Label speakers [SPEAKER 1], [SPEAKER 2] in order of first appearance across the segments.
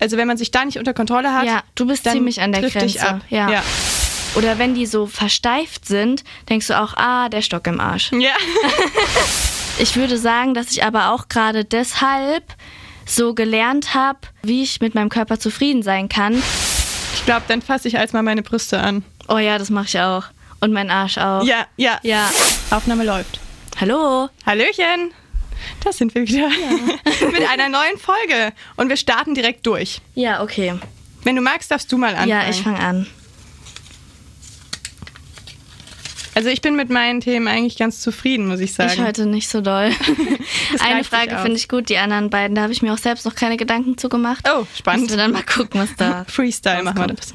[SPEAKER 1] also wenn man sich da nicht unter Kontrolle hat,
[SPEAKER 2] Ja, du bist ziemlich an der Grenze.
[SPEAKER 1] ab.
[SPEAKER 2] Ja.
[SPEAKER 1] ja.
[SPEAKER 2] Oder wenn die so versteift sind, denkst du auch, ah, der Stock im Arsch.
[SPEAKER 1] Ja.
[SPEAKER 2] Ich würde sagen, dass ich aber auch gerade deshalb so gelernt habe, wie ich mit meinem Körper zufrieden sein kann.
[SPEAKER 1] Ich glaube, dann fasse ich als mal meine Brüste an.
[SPEAKER 2] Oh ja, das mache ich auch. Und mein Arsch auch.
[SPEAKER 1] Ja, ja.
[SPEAKER 2] Ja.
[SPEAKER 1] Aufnahme läuft.
[SPEAKER 2] Hallo.
[SPEAKER 1] Hallöchen. Da sind wir wieder. Mit einer neuen Folge. Und wir starten direkt durch.
[SPEAKER 2] Ja, okay.
[SPEAKER 1] Wenn du magst, darfst du mal anfangen.
[SPEAKER 2] Ja, ich fange an.
[SPEAKER 1] Also ich bin mit meinen Themen eigentlich ganz zufrieden, muss ich sagen.
[SPEAKER 2] Ich heute nicht so doll. Eine Frage finde ich gut, die anderen beiden, da habe ich mir auch selbst noch keine Gedanken zu gemacht.
[SPEAKER 1] Oh, spannend.
[SPEAKER 2] Müssen wir dann mal gucken, was da
[SPEAKER 1] Freestyle machen wir
[SPEAKER 2] rauskommt.
[SPEAKER 1] das.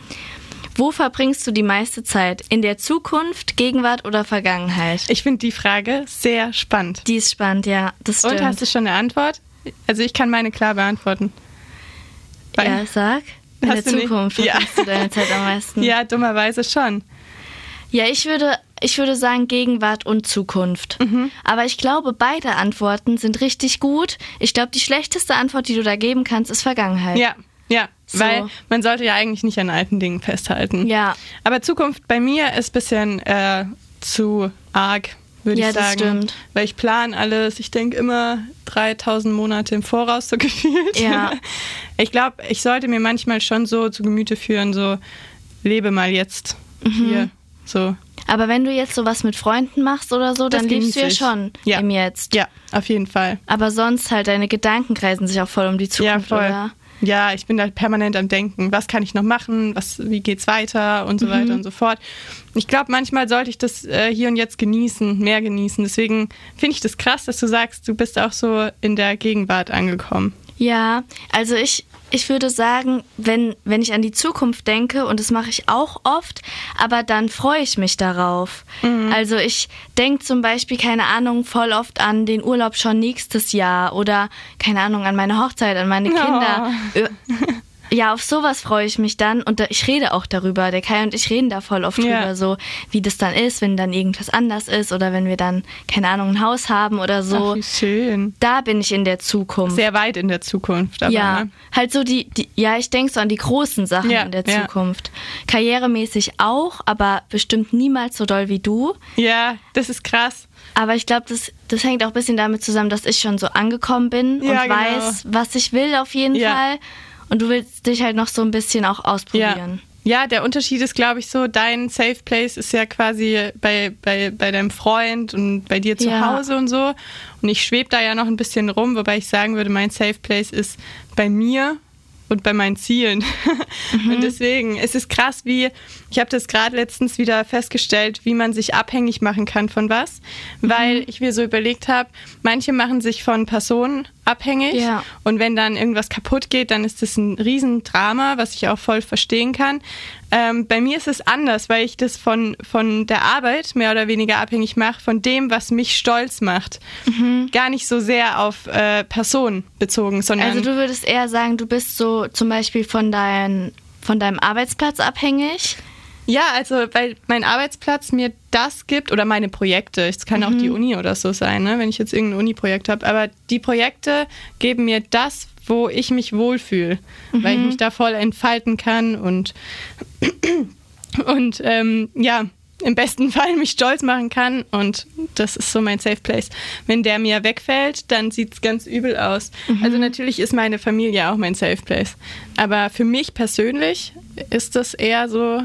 [SPEAKER 2] Wo verbringst du die meiste Zeit? In der Zukunft, Gegenwart oder Vergangenheit?
[SPEAKER 1] Ich finde die Frage sehr spannend.
[SPEAKER 2] Die ist spannend, ja. Das stimmt.
[SPEAKER 1] Und hast du schon eine Antwort? Also ich kann meine klar beantworten. Weil-
[SPEAKER 2] ja, sag. In der
[SPEAKER 1] du nicht?
[SPEAKER 2] Zukunft
[SPEAKER 1] Ja.
[SPEAKER 2] verbringst du deine Zeit am meisten.
[SPEAKER 1] Ja, dummerweise schon.
[SPEAKER 2] Ja, ich würde, ich würde sagen Gegenwart und Zukunft.
[SPEAKER 1] Mhm.
[SPEAKER 2] Aber ich glaube, beide Antworten sind richtig gut. Ich glaube, die schlechteste Antwort, die du da geben kannst, ist Vergangenheit.
[SPEAKER 1] Ja, ja.
[SPEAKER 2] So.
[SPEAKER 1] Weil man sollte ja eigentlich nicht an alten Dingen festhalten.
[SPEAKER 2] Ja.
[SPEAKER 1] Aber Zukunft bei mir ist ein bisschen äh, zu arg, würde
[SPEAKER 2] Ja,
[SPEAKER 1] ich
[SPEAKER 2] das
[SPEAKER 1] sagen.
[SPEAKER 2] stimmt.
[SPEAKER 1] Weil ich plane alles. Ich denke immer 3000 Monate im Voraus so gefühlt.
[SPEAKER 2] Ja.
[SPEAKER 1] Ich glaube, ich sollte mir manchmal schon so zu Gemüte führen, so lebe mal jetzt
[SPEAKER 2] Mhm.
[SPEAKER 1] hier. So.
[SPEAKER 2] Aber wenn du jetzt sowas mit Freunden machst oder so,
[SPEAKER 1] Das
[SPEAKER 2] dann lebst du ja schon
[SPEAKER 1] Ja.
[SPEAKER 2] im Jetzt.
[SPEAKER 1] Ja, auf jeden Fall.
[SPEAKER 2] Aber sonst halt deine Gedanken kreisen sich auch voll um die Zukunft,
[SPEAKER 1] ja, voll.
[SPEAKER 2] oder?
[SPEAKER 1] Ja, ich bin da permanent am Denken, was kann ich noch machen, was, wie geht's weiter und so weiter
[SPEAKER 2] Mhm.
[SPEAKER 1] und so fort. Ich glaube, manchmal sollte ich das äh, hier und jetzt genießen, mehr genießen. Deswegen finde ich das krass, dass du sagst, du bist auch so in der Gegenwart angekommen.
[SPEAKER 2] Ja, also ich, ich würde sagen, wenn, wenn ich an die Zukunft denke, und das mache ich auch oft, aber dann freue ich mich darauf. Also ich denke zum Beispiel, keine Ahnung, voll oft an den Urlaub schon nächstes Jahr oder, keine Ahnung, an meine Hochzeit, an meine Kinder. Ö- Ja, auf sowas freue ich mich dann und da, ich rede auch darüber. Der Kai und ich reden da voll oft
[SPEAKER 1] Ja.
[SPEAKER 2] drüber, so wie das dann ist, wenn dann irgendwas anders ist oder wenn wir dann, keine Ahnung, ein Haus haben oder so.
[SPEAKER 1] Ach, wie schön.
[SPEAKER 2] Da bin ich in der Zukunft.
[SPEAKER 1] Sehr weit in der Zukunft. Aber,
[SPEAKER 2] ja,
[SPEAKER 1] ne?
[SPEAKER 2] halt so die, die ja, ich denke so an die großen Sachen
[SPEAKER 1] Ja,
[SPEAKER 2] in der
[SPEAKER 1] ja.
[SPEAKER 2] Zukunft. Karrieremäßig auch, aber bestimmt niemals so doll wie du.
[SPEAKER 1] ja, das ist krass.
[SPEAKER 2] Aber ich glaube, das, das hängt auch ein bisschen damit zusammen, dass ich schon so angekommen bin
[SPEAKER 1] Ja,
[SPEAKER 2] und
[SPEAKER 1] genau.
[SPEAKER 2] weiß, was ich will auf jeden
[SPEAKER 1] Ja.
[SPEAKER 2] Fall. Und du willst dich halt noch so ein bisschen auch
[SPEAKER 1] Ja.
[SPEAKER 2] ausprobieren.
[SPEAKER 1] Ja, der Unterschied ist, glaube ich, so, dein Safe Place ist ja quasi bei, bei, bei deinem Freund und bei dir zu
[SPEAKER 2] Ja.
[SPEAKER 1] Hause und so. Und ich schwebe da ja noch ein bisschen rum, wobei ich sagen würde, mein Safe Place ist bei mir und bei meinen Zielen. Und deswegen, es ist krass, wie, ich habe das gerade letztens wieder festgestellt, wie man sich abhängig machen kann von was. Weil ich mir so überlegt habe, manche machen sich von Personen abhängig.
[SPEAKER 2] Ja.
[SPEAKER 1] Und wenn dann irgendwas kaputt geht, dann ist das ein Riesendrama, was ich auch voll verstehen kann. Ähm, bei mir ist es anders, weil ich das von, von der Arbeit mehr oder weniger abhängig mache, von dem, was mich stolz macht. Gar nicht so sehr auf äh, Personen bezogen, sondern
[SPEAKER 2] Also du würdest eher sagen, du bist so zum Beispiel von, dein, von deinem Arbeitsplatz abhängig.
[SPEAKER 1] Ja, also weil mein Arbeitsplatz mir das gibt oder meine Projekte, es kann auch die Uni oder so sein, ne, wenn ich jetzt irgendein Uni-Projekt habe, aber die Projekte geben mir das, wo ich mich wohlfühle, weil ich mich da voll entfalten kann und, und ähm, ja, im besten Fall mich stolz machen kann. Und das ist so mein Safe Place. Wenn der mir wegfällt, dann sieht es ganz übel aus. Also natürlich ist meine Familie auch mein Safe Place, aber für mich persönlich ist das eher so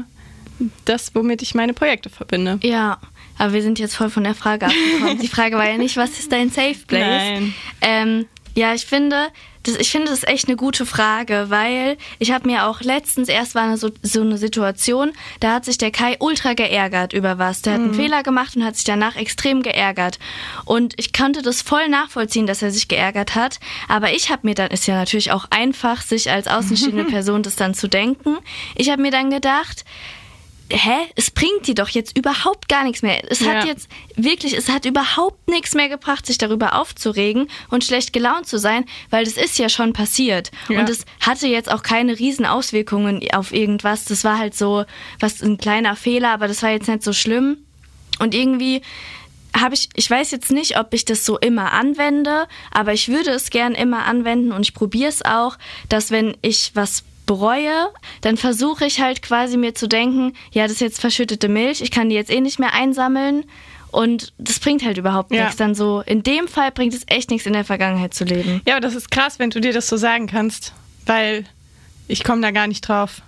[SPEAKER 1] das, womit ich meine Projekte verbinde.
[SPEAKER 2] Ja, aber wir sind jetzt voll von der Frage abgekommen. Die Frage war ja nicht, was ist dein Safe Place?
[SPEAKER 1] Nein.
[SPEAKER 2] Ähm, ja, ich finde, das, ich finde das echt eine gute Frage, weil ich habe mir auch letztens erst war eine so, so eine Situation, da hat sich der Kai ultra geärgert über was. Der hat einen Fehler gemacht und hat sich danach extrem geärgert. Und ich konnte das voll nachvollziehen, dass er sich geärgert hat. Aber ich habe mir dann, ist ja natürlich auch einfach, sich als außenstehende Person das dann zu denken. Ich habe mir dann gedacht, hä, es bringt dir doch jetzt überhaupt gar nichts mehr. Es hat
[SPEAKER 1] Ja.
[SPEAKER 2] jetzt wirklich, es hat überhaupt nichts mehr gebracht, sich darüber aufzuregen und schlecht gelaunt zu sein, weil das ist ja schon passiert.
[SPEAKER 1] Ja.
[SPEAKER 2] Und es hatte jetzt auch keine riesen Auswirkungen auf irgendwas. Das war halt so, was ein kleiner Fehler, aber das war jetzt nicht so schlimm. Und irgendwie habe ich, ich weiß jetzt nicht, ob ich das so immer anwende, aber ich würde es gern immer anwenden und ich probiere es auch, dass wenn ich was bereue, dann versuche ich halt quasi mir zu denken, ja, das ist jetzt verschüttete Milch, ich kann die jetzt eh nicht mehr einsammeln und das bringt halt überhaupt
[SPEAKER 1] Ja.
[SPEAKER 2] nichts. Dann so, in dem Fall bringt es echt nichts, in der Vergangenheit zu leben.
[SPEAKER 1] Ja, aber das ist krass, wenn du dir das so sagen kannst, weil ich komme da gar nicht drauf,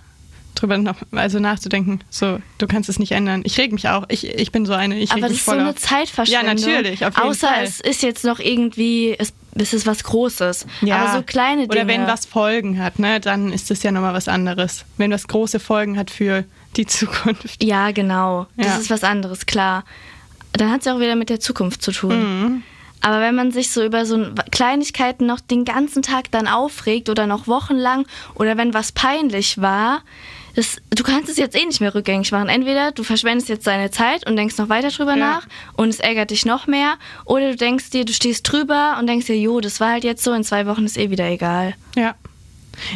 [SPEAKER 1] drüber noch, also nachzudenken. So, du kannst es nicht ändern. Ich reg mich auch. Ich, ich bin so eine. Ich reg
[SPEAKER 2] Aber das
[SPEAKER 1] mich
[SPEAKER 2] ist so
[SPEAKER 1] voll
[SPEAKER 2] eine
[SPEAKER 1] auf.
[SPEAKER 2] Zeitverschwendung.
[SPEAKER 1] Ja, natürlich, auf jeden
[SPEAKER 2] Außer
[SPEAKER 1] Fall.
[SPEAKER 2] es ist jetzt noch irgendwie, es, es ist was Großes. Aber so kleine Dinge.
[SPEAKER 1] Oder wenn was Folgen hat, ne, dann ist das ja nochmal was anderes. Wenn was große Folgen hat für die Zukunft.
[SPEAKER 2] Ja, genau. Das
[SPEAKER 1] Ja.
[SPEAKER 2] ist was anderes, klar. Dann hat es ja auch wieder mit der Zukunft zu tun.
[SPEAKER 1] Mhm.
[SPEAKER 2] Aber wenn man sich so über so ein- Kleinigkeiten noch den ganzen Tag dann aufregt oder noch wochenlang oder wenn was peinlich war, das, du kannst es jetzt eh nicht mehr rückgängig machen. Entweder du verschwendest jetzt deine Zeit und denkst noch weiter drüber
[SPEAKER 1] Ja.
[SPEAKER 2] nach und es ärgert dich noch mehr oder du denkst dir, du stehst drüber und denkst dir, jo, das war halt jetzt so, in zwei Wochen ist eh wieder egal.
[SPEAKER 1] Ja.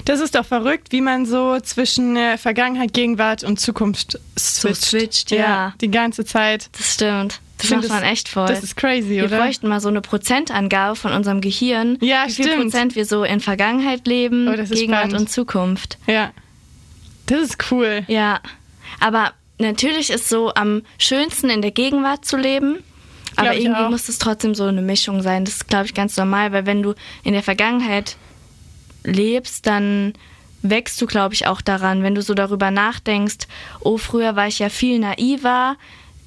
[SPEAKER 1] Das ist doch verrückt, wie man so zwischen äh, Vergangenheit, Gegenwart und Zukunft switcht.
[SPEAKER 2] switcht, ja.
[SPEAKER 1] Die ganze Zeit.
[SPEAKER 2] Das stimmt. Das macht man echt voll.
[SPEAKER 1] Das ist crazy,
[SPEAKER 2] Wir
[SPEAKER 1] oder?
[SPEAKER 2] bräuchten mal so eine Prozentangabe von unserem Gehirn,
[SPEAKER 1] Ja,
[SPEAKER 2] wie viel
[SPEAKER 1] stimmt.
[SPEAKER 2] Prozent wir so in Vergangenheit leben,
[SPEAKER 1] Oh,
[SPEAKER 2] Gegenwart
[SPEAKER 1] spannend.
[SPEAKER 2] und Zukunft.
[SPEAKER 1] Ja. Das ist cool.
[SPEAKER 2] Ja, aber natürlich ist so am schönsten in der Gegenwart zu leben. Aber irgendwie
[SPEAKER 1] auch.
[SPEAKER 2] muss es trotzdem so eine Mischung sein. Das ist, glaube ich, ganz normal, weil wenn du in der Vergangenheit lebst, dann wächst du, glaube ich, auch daran. Wenn du so darüber nachdenkst, oh, früher war ich ja viel naiver,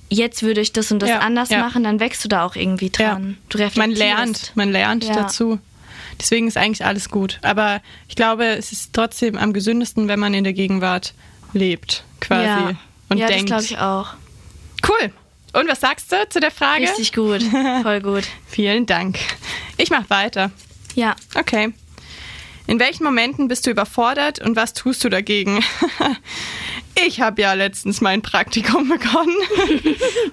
[SPEAKER 2] jetzt würde ich das und das
[SPEAKER 1] Ja,
[SPEAKER 2] anders
[SPEAKER 1] ja.
[SPEAKER 2] machen, dann wächst du da auch irgendwie dran. Du
[SPEAKER 1] Man
[SPEAKER 2] reflektierst.
[SPEAKER 1] lernt, man lernt
[SPEAKER 2] Ja.
[SPEAKER 1] dazu. Deswegen ist eigentlich alles gut. Aber ich glaube, es ist trotzdem am gesündesten, wenn man in der Gegenwart lebt, quasi.
[SPEAKER 2] Ja,
[SPEAKER 1] Und
[SPEAKER 2] ja
[SPEAKER 1] denkt.
[SPEAKER 2] das glaube ich auch.
[SPEAKER 1] Cool. Und was sagst du zu der Frage?
[SPEAKER 2] Richtig gut, voll gut.
[SPEAKER 1] Vielen Dank. Ich mache weiter.
[SPEAKER 2] Ja,
[SPEAKER 1] Okay. In welchen Momenten bist du überfordert und was tust du dagegen? Ich habe ja letztens mein Praktikum begonnen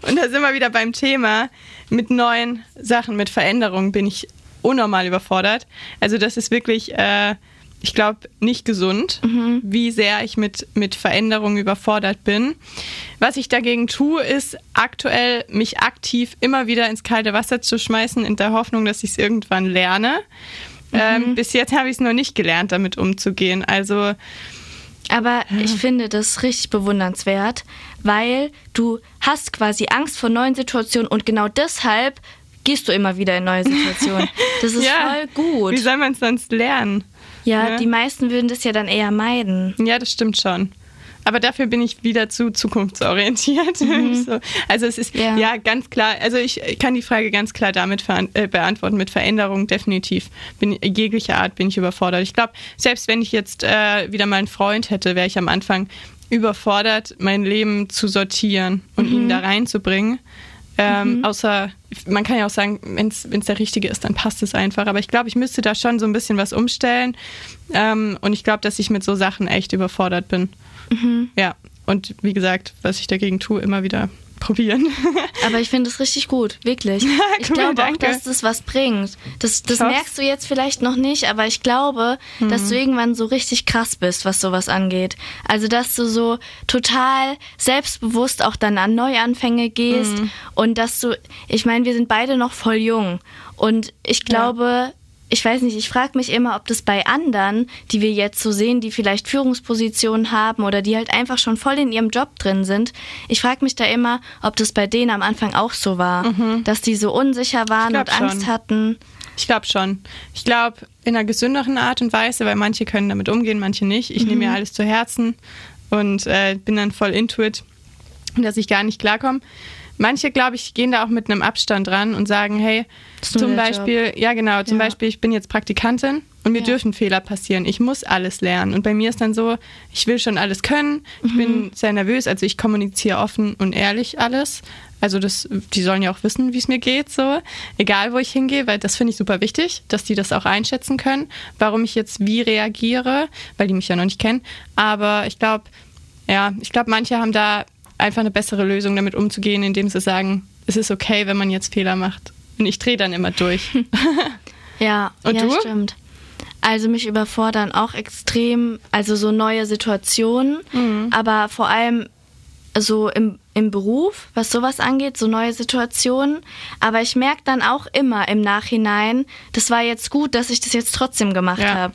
[SPEAKER 1] und da sind wir wieder beim Thema. Mit neuen Sachen, mit Veränderungen bin ich unnormal überfordert. Also das ist wirklich, äh, ich glaube, nicht gesund, wie sehr ich mit, mit Veränderungen überfordert bin. Was ich dagegen tue, ist aktuell mich aktiv immer wieder ins kalte Wasser zu schmeißen, in der Hoffnung, dass ich es irgendwann lerne. Ähm, bis jetzt habe ich es noch nicht gelernt, damit umzugehen. Also
[SPEAKER 2] aber ich finde das richtig bewundernswert, weil du hast quasi Angst vor neuen Situationen und genau deshalb gehst du immer wieder in neue Situationen. Das ist
[SPEAKER 1] ja,
[SPEAKER 2] voll gut.
[SPEAKER 1] Wie soll man es sonst lernen?
[SPEAKER 2] Ja,
[SPEAKER 1] ne?
[SPEAKER 2] die meisten würden das ja dann eher meiden.
[SPEAKER 1] Ja, das stimmt schon. Aber dafür bin ich wieder zu zukunftsorientiert. so. Also es ist ja.
[SPEAKER 2] Mhm. Ja.
[SPEAKER 1] ganz klar, also ich kann die Frage ganz klar damit äh, beantworten, mit Veränderung definitiv. Bin, jeglicher Art bin ich überfordert. Ich glaube, selbst wenn ich jetzt äh, wieder mal einen Freund hätte, wäre ich am Anfang überfordert, mein Leben zu sortieren und
[SPEAKER 2] Mhm.
[SPEAKER 1] ihn da reinzubringen. Ähm, Außer, man kann ja auch sagen, wenn es der richtige ist, dann passt es einfach. Aber ich glaube, ich müsste da schon so ein bisschen was umstellen. Ähm, und ich glaube, dass ich mit so Sachen echt überfordert bin.
[SPEAKER 2] Mhm.
[SPEAKER 1] Ja, und wie gesagt, was ich dagegen tue, immer wieder probieren.
[SPEAKER 2] Aber ich finde es richtig gut, wirklich. Ich
[SPEAKER 1] Cool,
[SPEAKER 2] glaube auch, dass das was bringt. Das, das
[SPEAKER 1] Ich
[SPEAKER 2] merkst du jetzt vielleicht noch nicht, aber ich glaube, dass
[SPEAKER 1] Mhm.
[SPEAKER 2] du irgendwann so richtig krass bist, was sowas angeht. Also, dass du so total selbstbewusst auch dann an Neuanfänge gehst
[SPEAKER 1] Mhm.
[SPEAKER 2] und dass du, ich meine, wir sind beide noch voll jung und ich glaube, ich weiß nicht, ich frage mich immer, ob das bei anderen, die wir jetzt so sehen, die vielleicht Führungspositionen haben oder die halt einfach schon voll in ihrem Job drin sind, ich frage mich da immer, ob das bei denen am Anfang auch so war, dass die so unsicher waren
[SPEAKER 1] Mhm.
[SPEAKER 2] und Angst
[SPEAKER 1] schon.
[SPEAKER 2] hatten.
[SPEAKER 1] Ich glaube schon. Ich glaube, in einer gesünderen Art und Weise, weil manche können damit umgehen, manche nicht. Ich
[SPEAKER 2] Mhm.
[SPEAKER 1] nehme mir alles zu Herzen und äh, bin dann voll into it, dass ich gar nicht klarkomme. Manche, glaube ich, gehen da auch mit einem Abstand ran und sagen, hey, zum Beispiel, ja genau, zum
[SPEAKER 2] Ja.
[SPEAKER 1] Beispiel, ich bin jetzt Praktikantin und mir
[SPEAKER 2] Ja.
[SPEAKER 1] dürfen Fehler passieren. Ich muss alles lernen. Und bei mir ist dann so, ich will schon alles können. Ich
[SPEAKER 2] Mhm.
[SPEAKER 1] bin sehr nervös, also ich kommuniziere offen und ehrlich alles. Also das, die sollen ja auch wissen, wie es mir geht, so. Egal, wo ich hingehe, weil das finde ich super wichtig, dass die das auch einschätzen können, warum ich jetzt wie reagiere, weil die mich ja noch nicht kennen. Aber ich glaube, ja, ich glaube, manche haben da einfach eine bessere Lösung, damit umzugehen, indem sie sagen, es ist okay, wenn man jetzt Fehler macht. Und ich drehe dann immer durch.
[SPEAKER 2] Ja,
[SPEAKER 1] Und
[SPEAKER 2] ja,
[SPEAKER 1] du?
[SPEAKER 2] stimmt. Also mich überfordern auch extrem, also so neue Situationen,
[SPEAKER 1] Mhm.
[SPEAKER 2] aber vor allem so im, im Beruf, was sowas angeht, so neue Situationen. Aber ich merke dann auch immer im Nachhinein, das war jetzt gut, dass ich das jetzt trotzdem gemacht
[SPEAKER 1] Ja.
[SPEAKER 2] habe.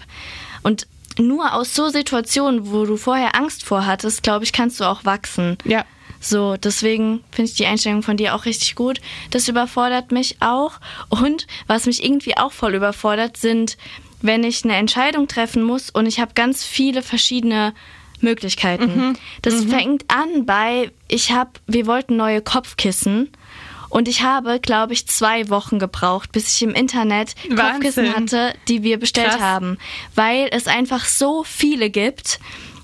[SPEAKER 2] Und nur aus so Situationen, wo du vorher Angst vor hattest, glaube ich, kannst du auch wachsen.
[SPEAKER 1] Ja.
[SPEAKER 2] So, deswegen finde ich die Einstellung von dir auch richtig gut. Das überfordert mich auch. Und was mich irgendwie auch voll überfordert, sind, wenn ich eine Entscheidung treffen muss und ich habe ganz viele verschiedene Möglichkeiten. Das fängt an bei, ich habe, wir wollten neue Kopfkissen. Und ich habe, glaube ich, zwei Wochen gebraucht, bis ich im Internet Kopfkissen
[SPEAKER 1] Wahnsinn.
[SPEAKER 2] hatte, die wir bestellt
[SPEAKER 1] Krass.
[SPEAKER 2] haben. Weil es einfach so viele gibt.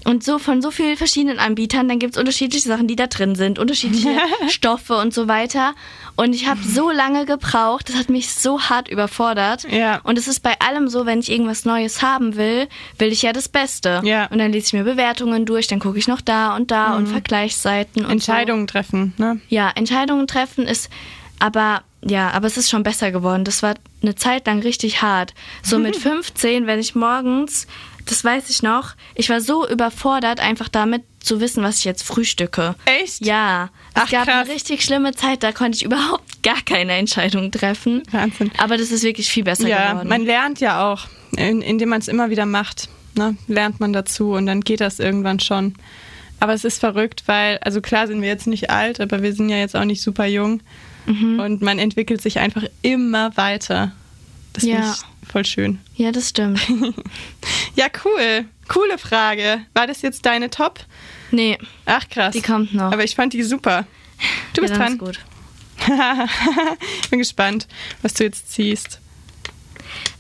[SPEAKER 2] Und so von so vielen verschiedenen Anbietern, dann gibt es unterschiedliche Sachen, die da drin sind, unterschiedliche Stoffe und so weiter. Und ich habe so lange gebraucht, das hat mich so hart überfordert.
[SPEAKER 1] Ja.
[SPEAKER 2] Und es ist bei allem so, wenn ich irgendwas Neues haben will, will ich ja das Beste.
[SPEAKER 1] Ja.
[SPEAKER 2] Und dann lese ich mir Bewertungen durch, dann gucke ich noch da und da und Vergleichsseiten und
[SPEAKER 1] Entscheidungen treffen, ne?
[SPEAKER 2] So. Ja, Entscheidungen treffen ist, aber ja, aber es ist schon besser geworden. Das war eine Zeit lang richtig hart. So mit 15, wenn ich morgens, das weiß ich noch, ich war so überfordert, einfach damit zu wissen, was ich jetzt frühstücke.
[SPEAKER 1] Echt?
[SPEAKER 2] Ja, es
[SPEAKER 1] Ach,
[SPEAKER 2] gab
[SPEAKER 1] krass.
[SPEAKER 2] eine richtig schlimme Zeit, da konnte ich überhaupt gar keine Entscheidung treffen.
[SPEAKER 1] Wahnsinn.
[SPEAKER 2] Aber das ist wirklich viel besser
[SPEAKER 1] Ja,
[SPEAKER 2] geworden.
[SPEAKER 1] man lernt ja auch, in, indem man es immer wieder macht, ne? lernt man dazu und dann geht das irgendwann schon. Aber es ist verrückt, weil, also klar sind wir jetzt nicht alt, aber wir sind ja jetzt auch nicht super jung
[SPEAKER 2] Mhm.
[SPEAKER 1] und man entwickelt sich einfach immer weiter. Das
[SPEAKER 2] Ja.
[SPEAKER 1] finde ich voll schön.
[SPEAKER 2] ja, das stimmt.
[SPEAKER 1] Ja, cool. Coole Frage. War das jetzt deine Top?
[SPEAKER 2] Nee,
[SPEAKER 1] Ach, krass.
[SPEAKER 2] die kommt noch.
[SPEAKER 1] Aber ich fand die super. Du bist
[SPEAKER 2] ja,
[SPEAKER 1] dran.
[SPEAKER 2] Ist gut.
[SPEAKER 1] ich bin gespannt, was du jetzt ziehst.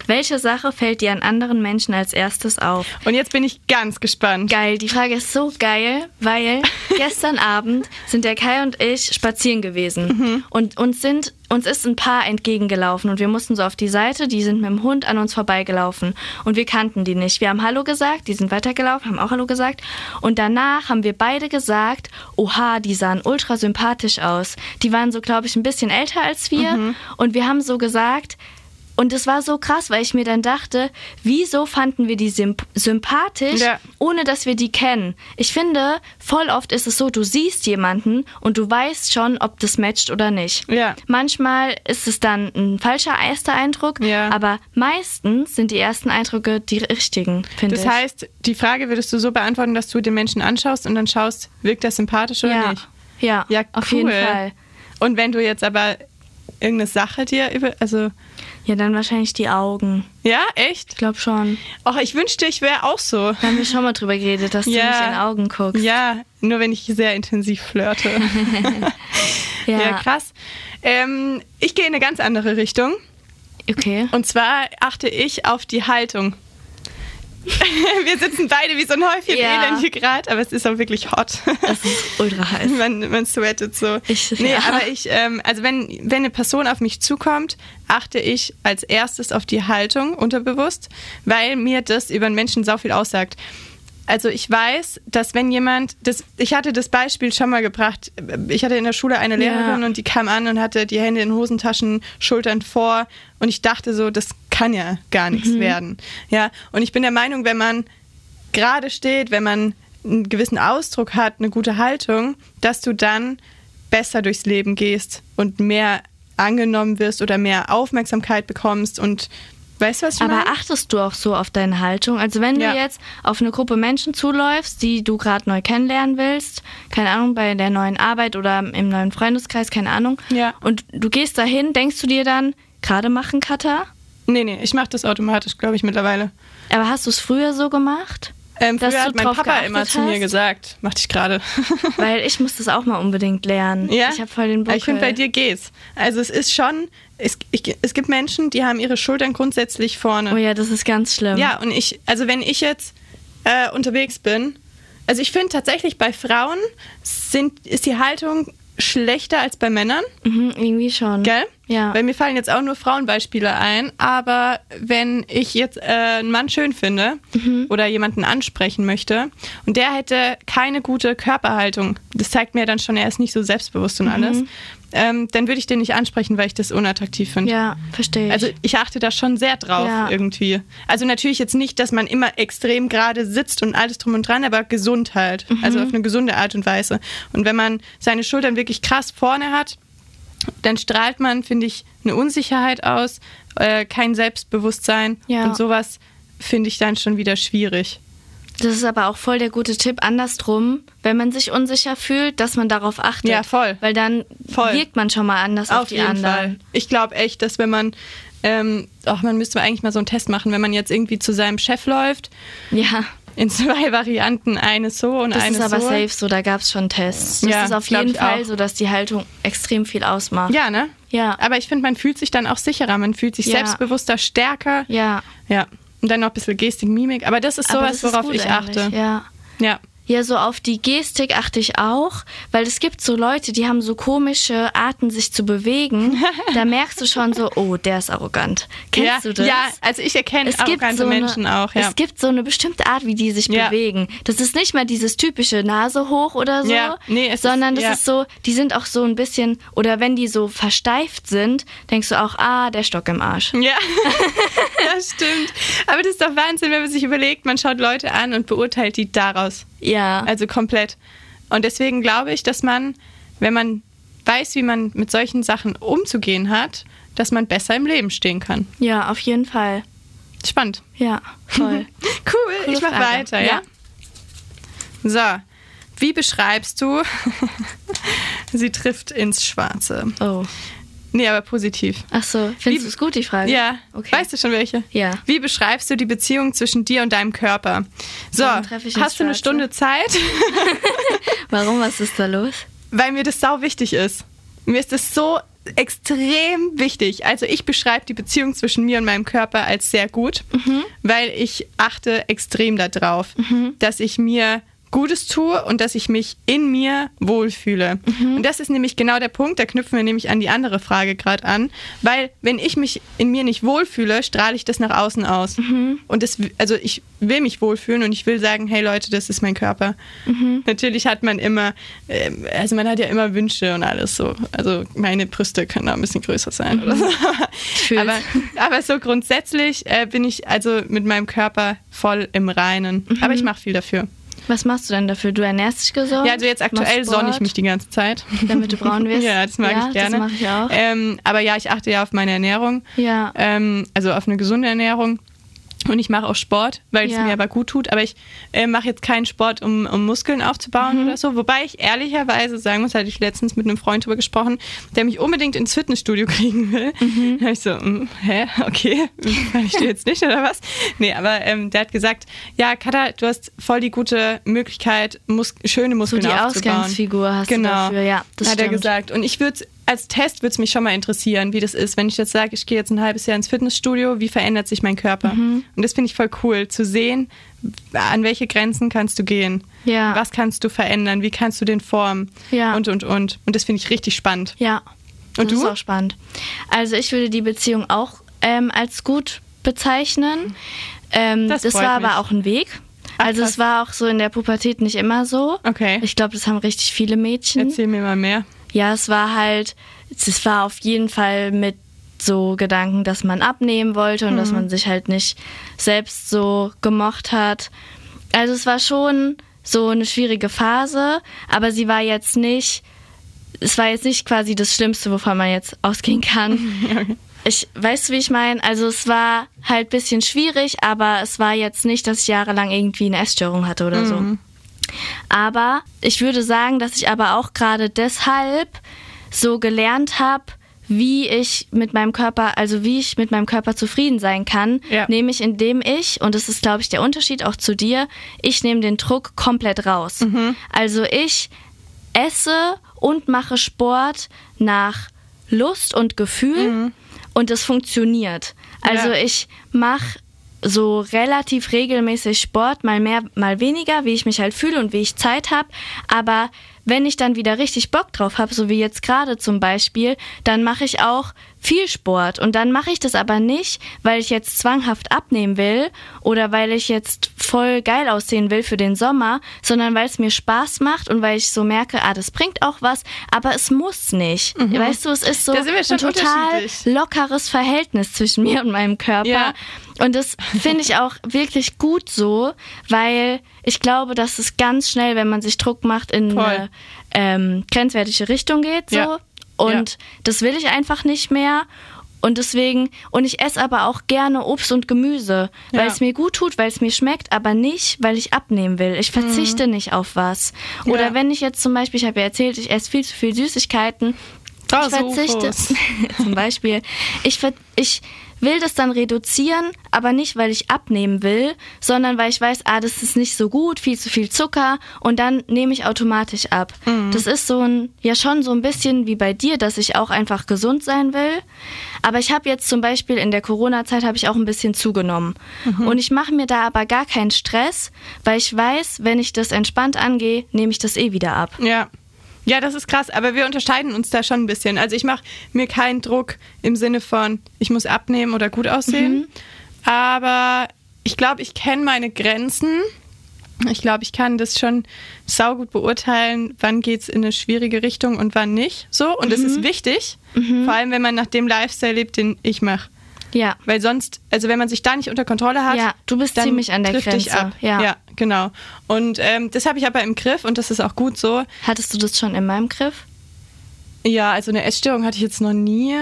[SPEAKER 2] Welche Sache fällt dir an anderen Menschen als erstes auf?
[SPEAKER 1] Und jetzt bin ich ganz gespannt.
[SPEAKER 2] Geil, die Frage ist so geil, weil gestern Abend sind der Kai und ich spazieren gewesen und uns sind uns ist ein Paar entgegengelaufen und wir mussten so auf die Seite, die sind mit dem Hund an uns vorbeigelaufen und wir kannten die nicht. Wir haben Hallo gesagt, die sind weitergelaufen, haben auch Hallo gesagt und danach haben wir beide gesagt, oha, die sahen ultra sympathisch aus. Die waren so, glaube ich, ein bisschen älter als wir und wir haben so gesagt, und es war so krass, weil ich mir dann dachte, wieso fanden wir die symp sympathisch,
[SPEAKER 1] Ja.
[SPEAKER 2] ohne dass wir die kennen? Ich finde, voll oft ist es so, du siehst jemanden und du weißt schon, ob das matcht oder nicht.
[SPEAKER 1] Ja.
[SPEAKER 2] Manchmal ist es dann ein falscher erster Eindruck,
[SPEAKER 1] Ja.
[SPEAKER 2] aber meistens sind die ersten Eindrücke die richtigen, finde
[SPEAKER 1] Das
[SPEAKER 2] ich.
[SPEAKER 1] heißt, die Frage würdest du so beantworten, dass du den Menschen anschaust und dann schaust, wirkt er sympathisch oder
[SPEAKER 2] ja.
[SPEAKER 1] nicht?
[SPEAKER 2] Ja,
[SPEAKER 1] Ja,
[SPEAKER 2] auf
[SPEAKER 1] cool.
[SPEAKER 2] jeden Fall.
[SPEAKER 1] Und wenn du jetzt aber irgendeine Sache dir über, also
[SPEAKER 2] Ja, dann wahrscheinlich die Augen.
[SPEAKER 1] ja, echt?
[SPEAKER 2] Ich glaube schon.
[SPEAKER 1] Och, ich wünschte, ich wäre auch so.
[SPEAKER 2] Da haben wir schon mal drüber geredet, dass du
[SPEAKER 1] Ja.
[SPEAKER 2] mich in die Augen guckst.
[SPEAKER 1] Ja, nur wenn ich sehr intensiv flirte. ja. krass. Ähm, ich gehe in eine ganz andere Richtung.
[SPEAKER 2] Okay.
[SPEAKER 1] Und zwar achte ich auf die Haltung. Wir sitzen beide wie so ein Häufchen
[SPEAKER 2] Ja.
[SPEAKER 1] Elend hier gerade, aber es ist auch wirklich hot.
[SPEAKER 2] Das ist ultra heiß.
[SPEAKER 1] man, man sweatet so.
[SPEAKER 2] Ich-
[SPEAKER 1] nee,
[SPEAKER 2] ja.
[SPEAKER 1] aber ich, ähm, also wenn, wenn eine Person auf mich zukommt, achte ich als erstes auf die Haltung unterbewusst, weil mir das über einen Menschen sau viel aussagt. Also ich weiß, dass wenn jemand, das, ich hatte das Beispiel schon mal gebracht, ich hatte in der Schule eine
[SPEAKER 2] Ja.
[SPEAKER 1] Lehrerin und die kam an und hatte die Hände in Hosentaschen, Schultern vor und ich dachte so, das kann ja gar nichts
[SPEAKER 2] Mhm.
[SPEAKER 1] werden. Ja, und ich bin der Meinung, wenn man gerade steht, wenn man einen gewissen Ausdruck hat, eine gute Haltung, dass du dann besser durchs Leben gehst und mehr angenommen wirst oder mehr Aufmerksamkeit bekommst und weißt du, was ich
[SPEAKER 2] Aber
[SPEAKER 1] meine?
[SPEAKER 2] achtest du auch so auf deine Haltung? Also wenn
[SPEAKER 1] Ja.
[SPEAKER 2] du jetzt auf eine Gruppe Menschen zuläufst, die du gerade neu kennenlernen willst, keine Ahnung, bei der neuen Arbeit oder im neuen Freundeskreis, keine Ahnung,
[SPEAKER 1] Ja.
[SPEAKER 2] und du gehst dahin, denkst du dir dann, gerade machen, Cutter?
[SPEAKER 1] Nee, nee, ich mache das automatisch, glaube ich, mittlerweile.
[SPEAKER 2] Aber hast du es früher so gemacht?
[SPEAKER 1] Ähm,
[SPEAKER 2] Dass
[SPEAKER 1] früher
[SPEAKER 2] du
[SPEAKER 1] hat mein Papa immer zu mir
[SPEAKER 2] hast?
[SPEAKER 1] gesagt, mach dich gerade.
[SPEAKER 2] Weil ich muss das auch mal unbedingt lernen.
[SPEAKER 1] Ja?
[SPEAKER 2] Ich habe voll den Buckel.
[SPEAKER 1] Ich finde, bei dir geht's. Also es ist schon, es, ich, es gibt Menschen, die haben ihre Schultern grundsätzlich vorne.
[SPEAKER 2] Oh ja, das ist ganz schlimm.
[SPEAKER 1] Ja, und ich, also wenn ich jetzt äh, unterwegs bin, also ich finde tatsächlich bei Frauen sind, ist die Haltung schlechter als bei Männern,
[SPEAKER 2] Mhm, irgendwie schon.
[SPEAKER 1] gell?
[SPEAKER 2] Ja.
[SPEAKER 1] Weil mir fallen jetzt auch nur Frauenbeispiele ein, aber wenn ich jetzt äh, einen Mann schön finde
[SPEAKER 2] Mhm.
[SPEAKER 1] oder jemanden ansprechen möchte und der hätte keine gute Körperhaltung, das zeigt mir dann schon, er ist nicht so selbstbewusst und
[SPEAKER 2] Mhm.
[SPEAKER 1] alles, ähm, dann würde ich den nicht ansprechen, weil ich das unattraktiv finde.
[SPEAKER 2] Ja, verstehe ich.
[SPEAKER 1] Also ich achte da schon sehr drauf
[SPEAKER 2] Ja.
[SPEAKER 1] irgendwie. Also natürlich jetzt nicht, dass man immer extrem gerade sitzt und alles drum und dran, aber gesund halt.
[SPEAKER 2] Mhm.
[SPEAKER 1] Also auf eine gesunde Art und Weise. Und wenn man seine Schultern wirklich krass vorne hat, dann strahlt man, finde ich, eine Unsicherheit aus, äh, kein Selbstbewusstsein
[SPEAKER 2] Ja.
[SPEAKER 1] und sowas finde ich dann schon wieder schwierig.
[SPEAKER 2] das ist aber auch voll der gute Tipp andersrum, wenn man sich unsicher fühlt, dass man darauf achtet.
[SPEAKER 1] Ja, voll.
[SPEAKER 2] Weil dann
[SPEAKER 1] Voll.
[SPEAKER 2] wirkt man schon mal anders auf,
[SPEAKER 1] Auf
[SPEAKER 2] die
[SPEAKER 1] jeden
[SPEAKER 2] anderen.
[SPEAKER 1] Fall. Ich glaube echt, dass wenn man, ähm, ach, man müsste eigentlich mal so einen Test machen, wenn man jetzt irgendwie zu seinem Chef läuft,
[SPEAKER 2] Ja,
[SPEAKER 1] in zwei Varianten, eine so und
[SPEAKER 2] das
[SPEAKER 1] eine
[SPEAKER 2] ist aber
[SPEAKER 1] so.
[SPEAKER 2] safe so, da gab es schon Tests. Das
[SPEAKER 1] Ja,
[SPEAKER 2] ist auf jeden Fall
[SPEAKER 1] auch.
[SPEAKER 2] so, dass die Haltung extrem viel ausmacht.
[SPEAKER 1] Ja, ne?
[SPEAKER 2] Ja.
[SPEAKER 1] Aber ich finde, man fühlt sich dann auch sicherer, man fühlt sich
[SPEAKER 2] Ja.
[SPEAKER 1] selbstbewusster, stärker.
[SPEAKER 2] Ja.
[SPEAKER 1] Ja. Und dann noch ein bisschen Gestik, Mimik. Aber das ist
[SPEAKER 2] Aber
[SPEAKER 1] sowas,
[SPEAKER 2] das ist
[SPEAKER 1] worauf ich achte.
[SPEAKER 2] eigentlich, Ja.
[SPEAKER 1] Ja.
[SPEAKER 2] Ja, so auf die Gestik achte ich auch, weil es gibt so Leute, die haben so komische Arten, sich zu bewegen. da merkst du schon so, oh, der ist arrogant. Kennst
[SPEAKER 1] ja.
[SPEAKER 2] du das?
[SPEAKER 1] Ja, also ich erkenne arrogante
[SPEAKER 2] eine,
[SPEAKER 1] Menschen auch. Ja.
[SPEAKER 2] Es gibt so eine bestimmte Art, wie die sich
[SPEAKER 1] Ja.
[SPEAKER 2] bewegen. Das ist nicht mal dieses typische Nase hoch oder so,
[SPEAKER 1] Ja, nee, es ist-
[SPEAKER 2] sondern das ist so, die sind auch so ein bisschen, oder wenn die so versteift sind, denkst du auch, ah, der Stock im Arsch.
[SPEAKER 1] Ja, das stimmt. Aber das ist doch Wahnsinn, wenn man sich überlegt, man schaut Leute an und beurteilt die daraus.
[SPEAKER 2] Ja.
[SPEAKER 1] Also komplett. Und deswegen glaube ich, dass man, wenn man weiß, wie man mit solchen Sachen umzugehen hat, dass man besser im Leben stehen kann.
[SPEAKER 2] ja, auf jeden Fall.
[SPEAKER 1] Spannend.
[SPEAKER 2] Ja, voll.
[SPEAKER 1] Cool,
[SPEAKER 2] Coole
[SPEAKER 1] ich mach
[SPEAKER 2] Frage.
[SPEAKER 1] weiter, ja? So, wie beschreibst du, sie trifft ins Schwarze?
[SPEAKER 2] Oh.
[SPEAKER 1] Nee, aber positiv.
[SPEAKER 2] Ach so, findest du es gut, die Frage?
[SPEAKER 1] Ja,
[SPEAKER 2] Okay.
[SPEAKER 1] weißt du schon welche?
[SPEAKER 2] Ja.
[SPEAKER 1] Wie beschreibst du die Beziehung zwischen dir und deinem Körper? So, hast du eine? Stunde Zeit?
[SPEAKER 2] Warum, was ist da los?
[SPEAKER 1] Weil mir das sau wichtig ist. Mir ist das so extrem wichtig. Also ich beschreibe die Beziehung zwischen mir und meinem Körper als sehr gut,
[SPEAKER 2] Mhm.
[SPEAKER 1] weil ich achte extrem darauf, dass ich mir Gutes tue und dass ich mich in mir wohlfühle.
[SPEAKER 2] Mhm.
[SPEAKER 1] Und das ist nämlich genau der Punkt, da knüpfen wir nämlich an die andere Frage gerade an, weil wenn ich mich in mir nicht wohlfühle, strahle ich das nach außen aus.
[SPEAKER 2] Mhm.
[SPEAKER 1] Und das, also ich will mich wohlfühlen und ich will sagen, hey Leute, das ist mein Körper.
[SPEAKER 2] Mhm.
[SPEAKER 1] Natürlich hat man immer, ähm, also man hat ja immer Wünsche und alles so. Also meine Brüste können da ein bisschen größer sein oder so.
[SPEAKER 2] Mhm. fühl's.
[SPEAKER 1] Aber, aber so grundsätzlich äh, bin ich also mit meinem Körper voll im Reinen.
[SPEAKER 2] Mhm.
[SPEAKER 1] Aber ich mache viel dafür.
[SPEAKER 2] Was machst du denn dafür? Du ernährst dich gesund?
[SPEAKER 1] Ja, also jetzt aktuell sonne ich mich die ganze Zeit.
[SPEAKER 2] Damit du braun wirst?
[SPEAKER 1] ja, das mag
[SPEAKER 2] Ja,
[SPEAKER 1] ich gerne.
[SPEAKER 2] das mache ich auch.
[SPEAKER 1] Ähm, aber ja, ich achte ja auf meine Ernährung.
[SPEAKER 2] Ja.
[SPEAKER 1] Ähm, also auf eine gesunde Ernährung. Und ich mache auch Sport, weil es
[SPEAKER 2] Ja.
[SPEAKER 1] mir aber gut tut. Aber ich äh, mache jetzt keinen Sport, um, um Muskeln aufzubauen
[SPEAKER 2] Mhm.
[SPEAKER 1] oder so. Wobei ich ehrlicherweise sagen muss, hatte ich letztens mit einem Freund drüber gesprochen, der mich unbedingt ins Fitnessstudio kriegen will.
[SPEAKER 2] Mhm.
[SPEAKER 1] Da ich so, mm, hä, okay, kann ich dir jetzt nicht oder was? Nee, aber ähm, der hat gesagt, ja, Katha, du hast voll die gute Möglichkeit, mus schöne
[SPEAKER 2] so
[SPEAKER 1] Muskeln
[SPEAKER 2] die
[SPEAKER 1] aufzubauen.
[SPEAKER 2] Ausgangsfigur hast
[SPEAKER 1] Genau.
[SPEAKER 2] du dafür. Ja, das
[SPEAKER 1] hat er
[SPEAKER 2] stimmt.
[SPEAKER 1] gesagt. Und ich würde als Test würde es mich schon mal interessieren, wie das ist, wenn ich jetzt sage, ich gehe jetzt ein halbes Jahr ins Fitnessstudio, wie verändert sich mein Körper?
[SPEAKER 2] Mhm.
[SPEAKER 1] Und das finde ich voll cool, zu sehen, an welche Grenzen kannst du gehen?
[SPEAKER 2] Ja.
[SPEAKER 1] Was kannst du verändern? Wie kannst du den formen?
[SPEAKER 2] Ja.
[SPEAKER 1] Und, und, und. Und das finde ich richtig spannend.
[SPEAKER 2] Ja.
[SPEAKER 1] Und
[SPEAKER 2] das
[SPEAKER 1] du?
[SPEAKER 2] ist auch spannend. Also ich würde die Beziehung auch ähm, als gut bezeichnen. Ähm,
[SPEAKER 1] Das
[SPEAKER 2] das war
[SPEAKER 1] mich.
[SPEAKER 2] aber auch ein Weg. Also
[SPEAKER 1] krass.
[SPEAKER 2] es war auch so in der Pubertät nicht immer so.
[SPEAKER 1] Okay.
[SPEAKER 2] Ich glaube, das haben richtig viele Mädchen.
[SPEAKER 1] Erzähl mir mal mehr.
[SPEAKER 2] Ja, es war halt, es war auf jeden Fall mit so Gedanken, dass man abnehmen wollte und
[SPEAKER 1] Mhm.
[SPEAKER 2] dass man sich halt nicht selbst so gemocht hat. Also es war schon so eine schwierige Phase, aber sie war jetzt nicht, es war jetzt nicht quasi das Schlimmste, wovon man jetzt ausgehen kann. Ich weißt du, wie ich meine? Also es war halt ein bisschen schwierig, aber es war jetzt nicht, dass ich jahrelang irgendwie eine Essstörung hatte oder so. Aber ich würde sagen, dass ich aber auch gerade deshalb so gelernt habe, wie ich mit meinem Körper, also wie ich mit meinem Körper zufrieden sein kann,
[SPEAKER 1] Ja.
[SPEAKER 2] nämlich indem ich, und das ist, glaube ich, der Unterschied auch zu dir, ich nehme den Druck komplett raus. Also ich esse und mache Sport nach Lust und Gefühl und es funktioniert. Also
[SPEAKER 1] Ja.
[SPEAKER 2] ich mache so relativ regelmäßig Sport, mal mehr, mal weniger, wie ich mich halt fühle und wie ich Zeit habe. Aber wenn ich dann wieder richtig Bock drauf habe, so wie jetzt gerade zum Beispiel, dann mache ich auch viel Sport. Und dann mache ich das aber nicht, weil ich jetzt zwanghaft abnehmen will oder weil ich jetzt voll geil aussehen will für den Sommer, sondern weil es mir Spaß macht und weil ich so merke, ah, das bringt auch was, aber es muss nicht. Mhm. Weißt du, es ist so ein total lockeres Verhältnis zwischen mir und meinem Körper. Ja. Und das finde ich auch wirklich gut so, weil ich glaube, dass es ganz schnell, wenn man sich Druck macht, in Voll. eine ähm, grenzwertige Richtung geht. So. Ja. Und ja. das will ich einfach nicht mehr. Und deswegen, und ich esse aber auch gerne Obst und Gemüse, weil es mir gut tut, weil es mir schmeckt, aber nicht, weil ich abnehmen will. Ich verzichte mhm. nicht auf was. Oder ja. wenn ich jetzt zum Beispiel, ich habe ja erzählt, ich esse viel zu viel Süßigkeiten. Oh, ich verzichte, zum Beispiel, ich, ich will das dann reduzieren, aber nicht, weil ich abnehmen will, sondern weil ich weiß, ah, das ist nicht so gut, viel zu viel Zucker und dann nehme ich automatisch ab. Mhm. Das ist so ein, ja schon so ein bisschen wie bei dir, dass ich auch einfach gesund sein will. Aber ich habe jetzt zum Beispiel in der Corona-Zeit habe ich auch ein bisschen zugenommen. Mhm. Und ich mache mir da aber gar keinen Stress, weil ich weiß, wenn ich das entspannt angehe, nehme ich das eh wieder ab.
[SPEAKER 1] Ja. Ja, das ist krass, aber wir unterscheiden uns da schon ein bisschen. Also ich mache mir keinen Druck im Sinne von, ich muss abnehmen oder gut aussehen. Mhm. Aber ich glaube, ich kenne meine Grenzen. Ich glaube, ich kann das schon saugut beurteilen, wann geht es in eine schwierige Richtung und wann nicht. So, und das mhm. ist wichtig, mhm. vor allem wenn man nach dem Lifestyle lebt, den ich mache. Ja. Weil sonst, also wenn man sich da nicht unter Kontrolle hat,
[SPEAKER 2] ja, du bist ziemlich an der Grenze.
[SPEAKER 1] Ja. ja, genau. Und ähm, das habe ich aber im Griff und das ist auch gut so.
[SPEAKER 2] Hattest du das schon immer im Griff?
[SPEAKER 1] Ja, also eine Essstörung hatte ich jetzt noch nie.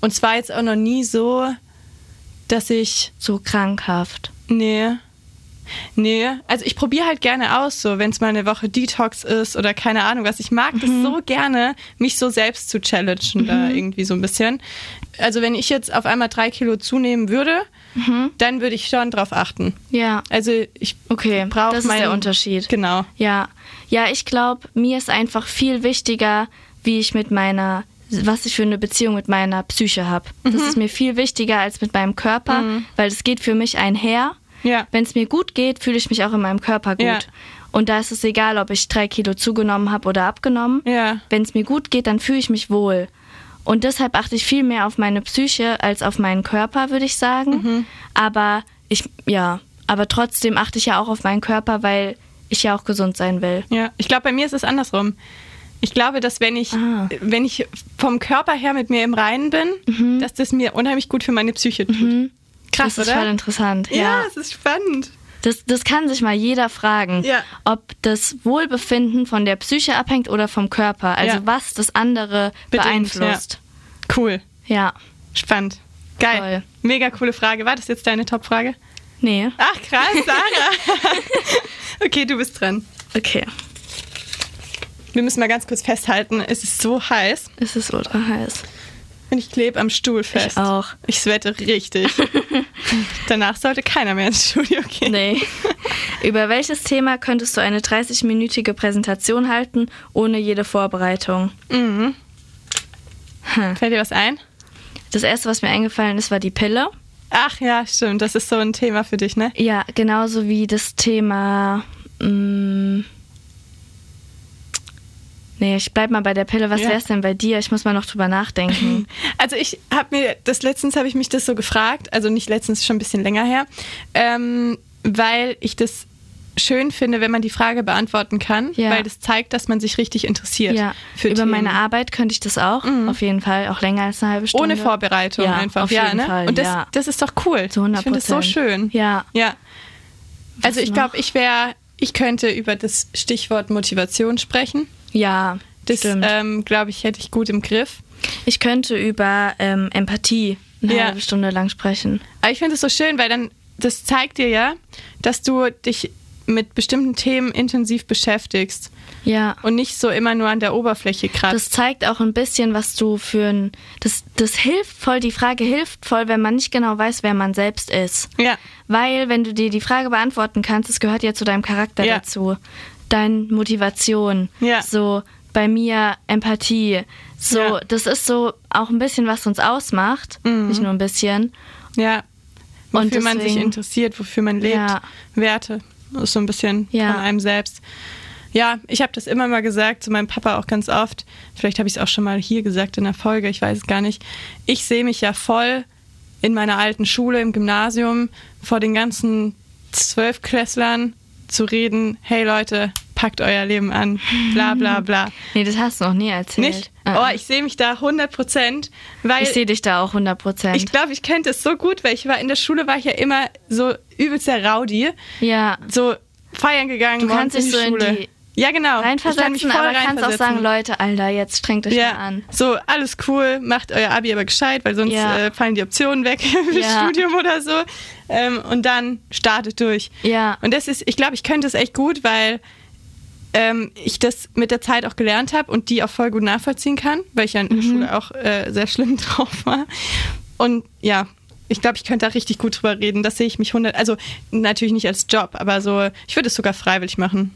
[SPEAKER 1] Und zwar jetzt auch noch nie so, dass ich.
[SPEAKER 2] So krankhaft.
[SPEAKER 1] Nee. Nee, also ich probiere halt gerne aus, so wenn es mal eine Woche Detox ist oder keine Ahnung was. Ich mag mhm. das so gerne, mich so selbst zu challengen mhm. da irgendwie so ein bisschen. Also wenn ich jetzt auf einmal drei Kilo zunehmen würde, mhm. dann würde ich schon drauf achten.
[SPEAKER 2] Ja.
[SPEAKER 1] Also ich okay, brauche
[SPEAKER 2] Das
[SPEAKER 1] ist
[SPEAKER 2] der Unterschied.
[SPEAKER 1] Genau.
[SPEAKER 2] Ja, ja, ich glaube, mir ist einfach viel wichtiger, wie ich mit meiner was ich für eine Beziehung mit meiner Psyche habe. Das mhm. ist mir viel wichtiger als mit meinem Körper, mhm. weil es geht für mich einher. Ja. Wenn es mir gut geht, fühle ich mich auch in meinem Körper gut. Ja. Und da ist es egal, ob ich drei Kilo zugenommen habe oder abgenommen. Ja. Wenn es mir gut geht, dann fühle ich mich wohl. Und deshalb achte ich viel mehr auf meine Psyche als auf meinen Körper, würde ich sagen. Mhm. Aber ich, ja, aber trotzdem achte ich ja auch auf meinen Körper, weil ich ja auch gesund sein will.
[SPEAKER 1] Ja, ich glaube, bei mir ist es andersrum. Ich glaube, dass wenn ich, ah. wenn ich vom Körper her mit mir im Reinen bin, mhm. dass das mir unheimlich gut für meine Psyche tut. Mhm.
[SPEAKER 2] Krass, das ist oder? voll interessant.
[SPEAKER 1] Ja, ja, es ist spannend.
[SPEAKER 2] Das, das kann sich mal jeder fragen, ja. ob das Wohlbefinden von der Psyche abhängt oder vom Körper. Also ja. was das andere Bedingt, beeinflusst.
[SPEAKER 1] Ja. Cool.
[SPEAKER 2] Ja.
[SPEAKER 1] Spannend. Geil. Toll. Mega coole Frage. War das jetzt deine Top-Frage?
[SPEAKER 2] Nee.
[SPEAKER 1] Ach krass, Sarah. okay, du bist dran.
[SPEAKER 2] Okay.
[SPEAKER 1] Wir müssen mal ganz kurz festhalten, es ist so heiß.
[SPEAKER 2] Es ist ultra heiß.
[SPEAKER 1] Und ich klebe am Stuhl fest.
[SPEAKER 2] Ich auch.
[SPEAKER 1] Ich swette richtig. Danach sollte keiner mehr ins Studio gehen.
[SPEAKER 2] Nee. Über welches Thema könntest du eine 30-minütige Präsentation halten, ohne jede Vorbereitung?
[SPEAKER 1] Mhm. Hm. Fällt dir was ein?
[SPEAKER 2] Das erste, was mir eingefallen ist, war die Pille.
[SPEAKER 1] Ach ja, stimmt. Das ist so ein Thema für dich, ne?
[SPEAKER 2] Ja, genauso wie das Thema. Mh, mm, Nee, ich bleib mal bei der Pille. Was ja. wär's denn bei dir? Ich muss mal noch drüber nachdenken.
[SPEAKER 1] Also ich habe mir, das letztens habe ich mich das so gefragt, also nicht letztens, schon ein bisschen länger her, ähm, weil ich das schön finde, wenn man die Frage beantworten kann, ja. weil das zeigt, dass man sich richtig interessiert. Ja.
[SPEAKER 2] Für Über Themen. meine Arbeit könnte ich das auch, mhm. auf jeden Fall, auch länger als eine halbe Stunde.
[SPEAKER 1] Ohne Vorbereitung ja, einfach.
[SPEAKER 2] Auf jeden
[SPEAKER 1] ne?
[SPEAKER 2] Fall.
[SPEAKER 1] Und das, ja. das ist doch cool. Zu 100 Ich finde das so schön.
[SPEAKER 2] Ja.
[SPEAKER 1] Ja. Also ich glaube, ich wäre, ich könnte über das Stichwort Motivation sprechen.
[SPEAKER 2] Ja,
[SPEAKER 1] das ähm, glaube ich, hätte ich gut im Griff.
[SPEAKER 2] Ich könnte über ähm, Empathie eine ja. halbe Stunde lang sprechen.
[SPEAKER 1] Aber ich finde es so schön, weil dann, das zeigt dir ja, dass du dich mit bestimmten Themen intensiv beschäftigst.
[SPEAKER 2] Ja.
[SPEAKER 1] Und nicht so immer nur an der Oberfläche kratzt.
[SPEAKER 2] Das zeigt auch ein bisschen, was du für ein. Das, das hilft voll, die Frage hilft voll, wenn man nicht genau weiß, wer man selbst ist.
[SPEAKER 1] Ja.
[SPEAKER 2] Weil, wenn du dir die Frage beantworten kannst, es gehört ja zu deinem Charakter ja. dazu. Deine Motivation.
[SPEAKER 1] Ja.
[SPEAKER 2] So, bei mir Empathie. So, ja. das ist so auch ein bisschen, was uns ausmacht. Mhm. Nicht nur ein bisschen.
[SPEAKER 1] Ja. wofür
[SPEAKER 2] Und
[SPEAKER 1] man sich
[SPEAKER 2] deswegen-
[SPEAKER 1] interessiert, wofür man lebt.
[SPEAKER 2] Ja.
[SPEAKER 1] Werte. Das ist so ein bisschen
[SPEAKER 2] Ja.
[SPEAKER 1] von einem selbst. Ja, ich habe das immer mal gesagt, zu meinem Papa auch ganz oft. Vielleicht habe ich es auch schon mal hier gesagt in der Folge, ich weiß es gar nicht. Ich sehe mich ja voll in meiner alten Schule, im Gymnasium, vor den ganzen Zwölfklässlern zu reden, hey Leute, packt euer Leben an, bla bla bla.
[SPEAKER 2] Nee, das hast du noch nie erzählt.
[SPEAKER 1] Nicht?
[SPEAKER 2] Äh,
[SPEAKER 1] Oh, ich sehe mich da 100 Prozent,
[SPEAKER 2] ich sehe dich da auch 100 Prozent.
[SPEAKER 1] ich glaube, ich könnte es so gut, weil ich war in der Schule, war ich ja immer so übelst der Rowdy,
[SPEAKER 2] Ja.
[SPEAKER 1] so feiern gegangen,
[SPEAKER 2] Du kannst dich
[SPEAKER 1] in
[SPEAKER 2] so in
[SPEAKER 1] Schule.
[SPEAKER 2] die
[SPEAKER 1] ja, genau. Ich kann mich
[SPEAKER 2] Reinversetzen,
[SPEAKER 1] voll
[SPEAKER 2] aber kannst auch
[SPEAKER 1] reinversetzen.
[SPEAKER 2] sagen, Leute, Alter, jetzt strengt euch mal
[SPEAKER 1] ja,
[SPEAKER 2] an.
[SPEAKER 1] so alles cool, macht euer Abi aber gescheit, weil sonst
[SPEAKER 2] Ja.
[SPEAKER 1] äh, fallen die Optionen weg fürs
[SPEAKER 2] Ja.
[SPEAKER 1] Studium oder so. Ähm, und dann startet durch.
[SPEAKER 2] Ja.
[SPEAKER 1] Und das ist, ich glaube, ich könnte es echt gut, weil ähm, ich das mit der Zeit auch gelernt habe und die auch voll gut nachvollziehen kann, weil ich ja in
[SPEAKER 2] Mhm.
[SPEAKER 1] der Schule auch äh, sehr schlimm drauf war. Und ja, ich glaube, ich könnte da richtig gut drüber reden. Das sehe ich mich 100, also natürlich nicht als Job, aber so, ich würde es sogar freiwillig machen.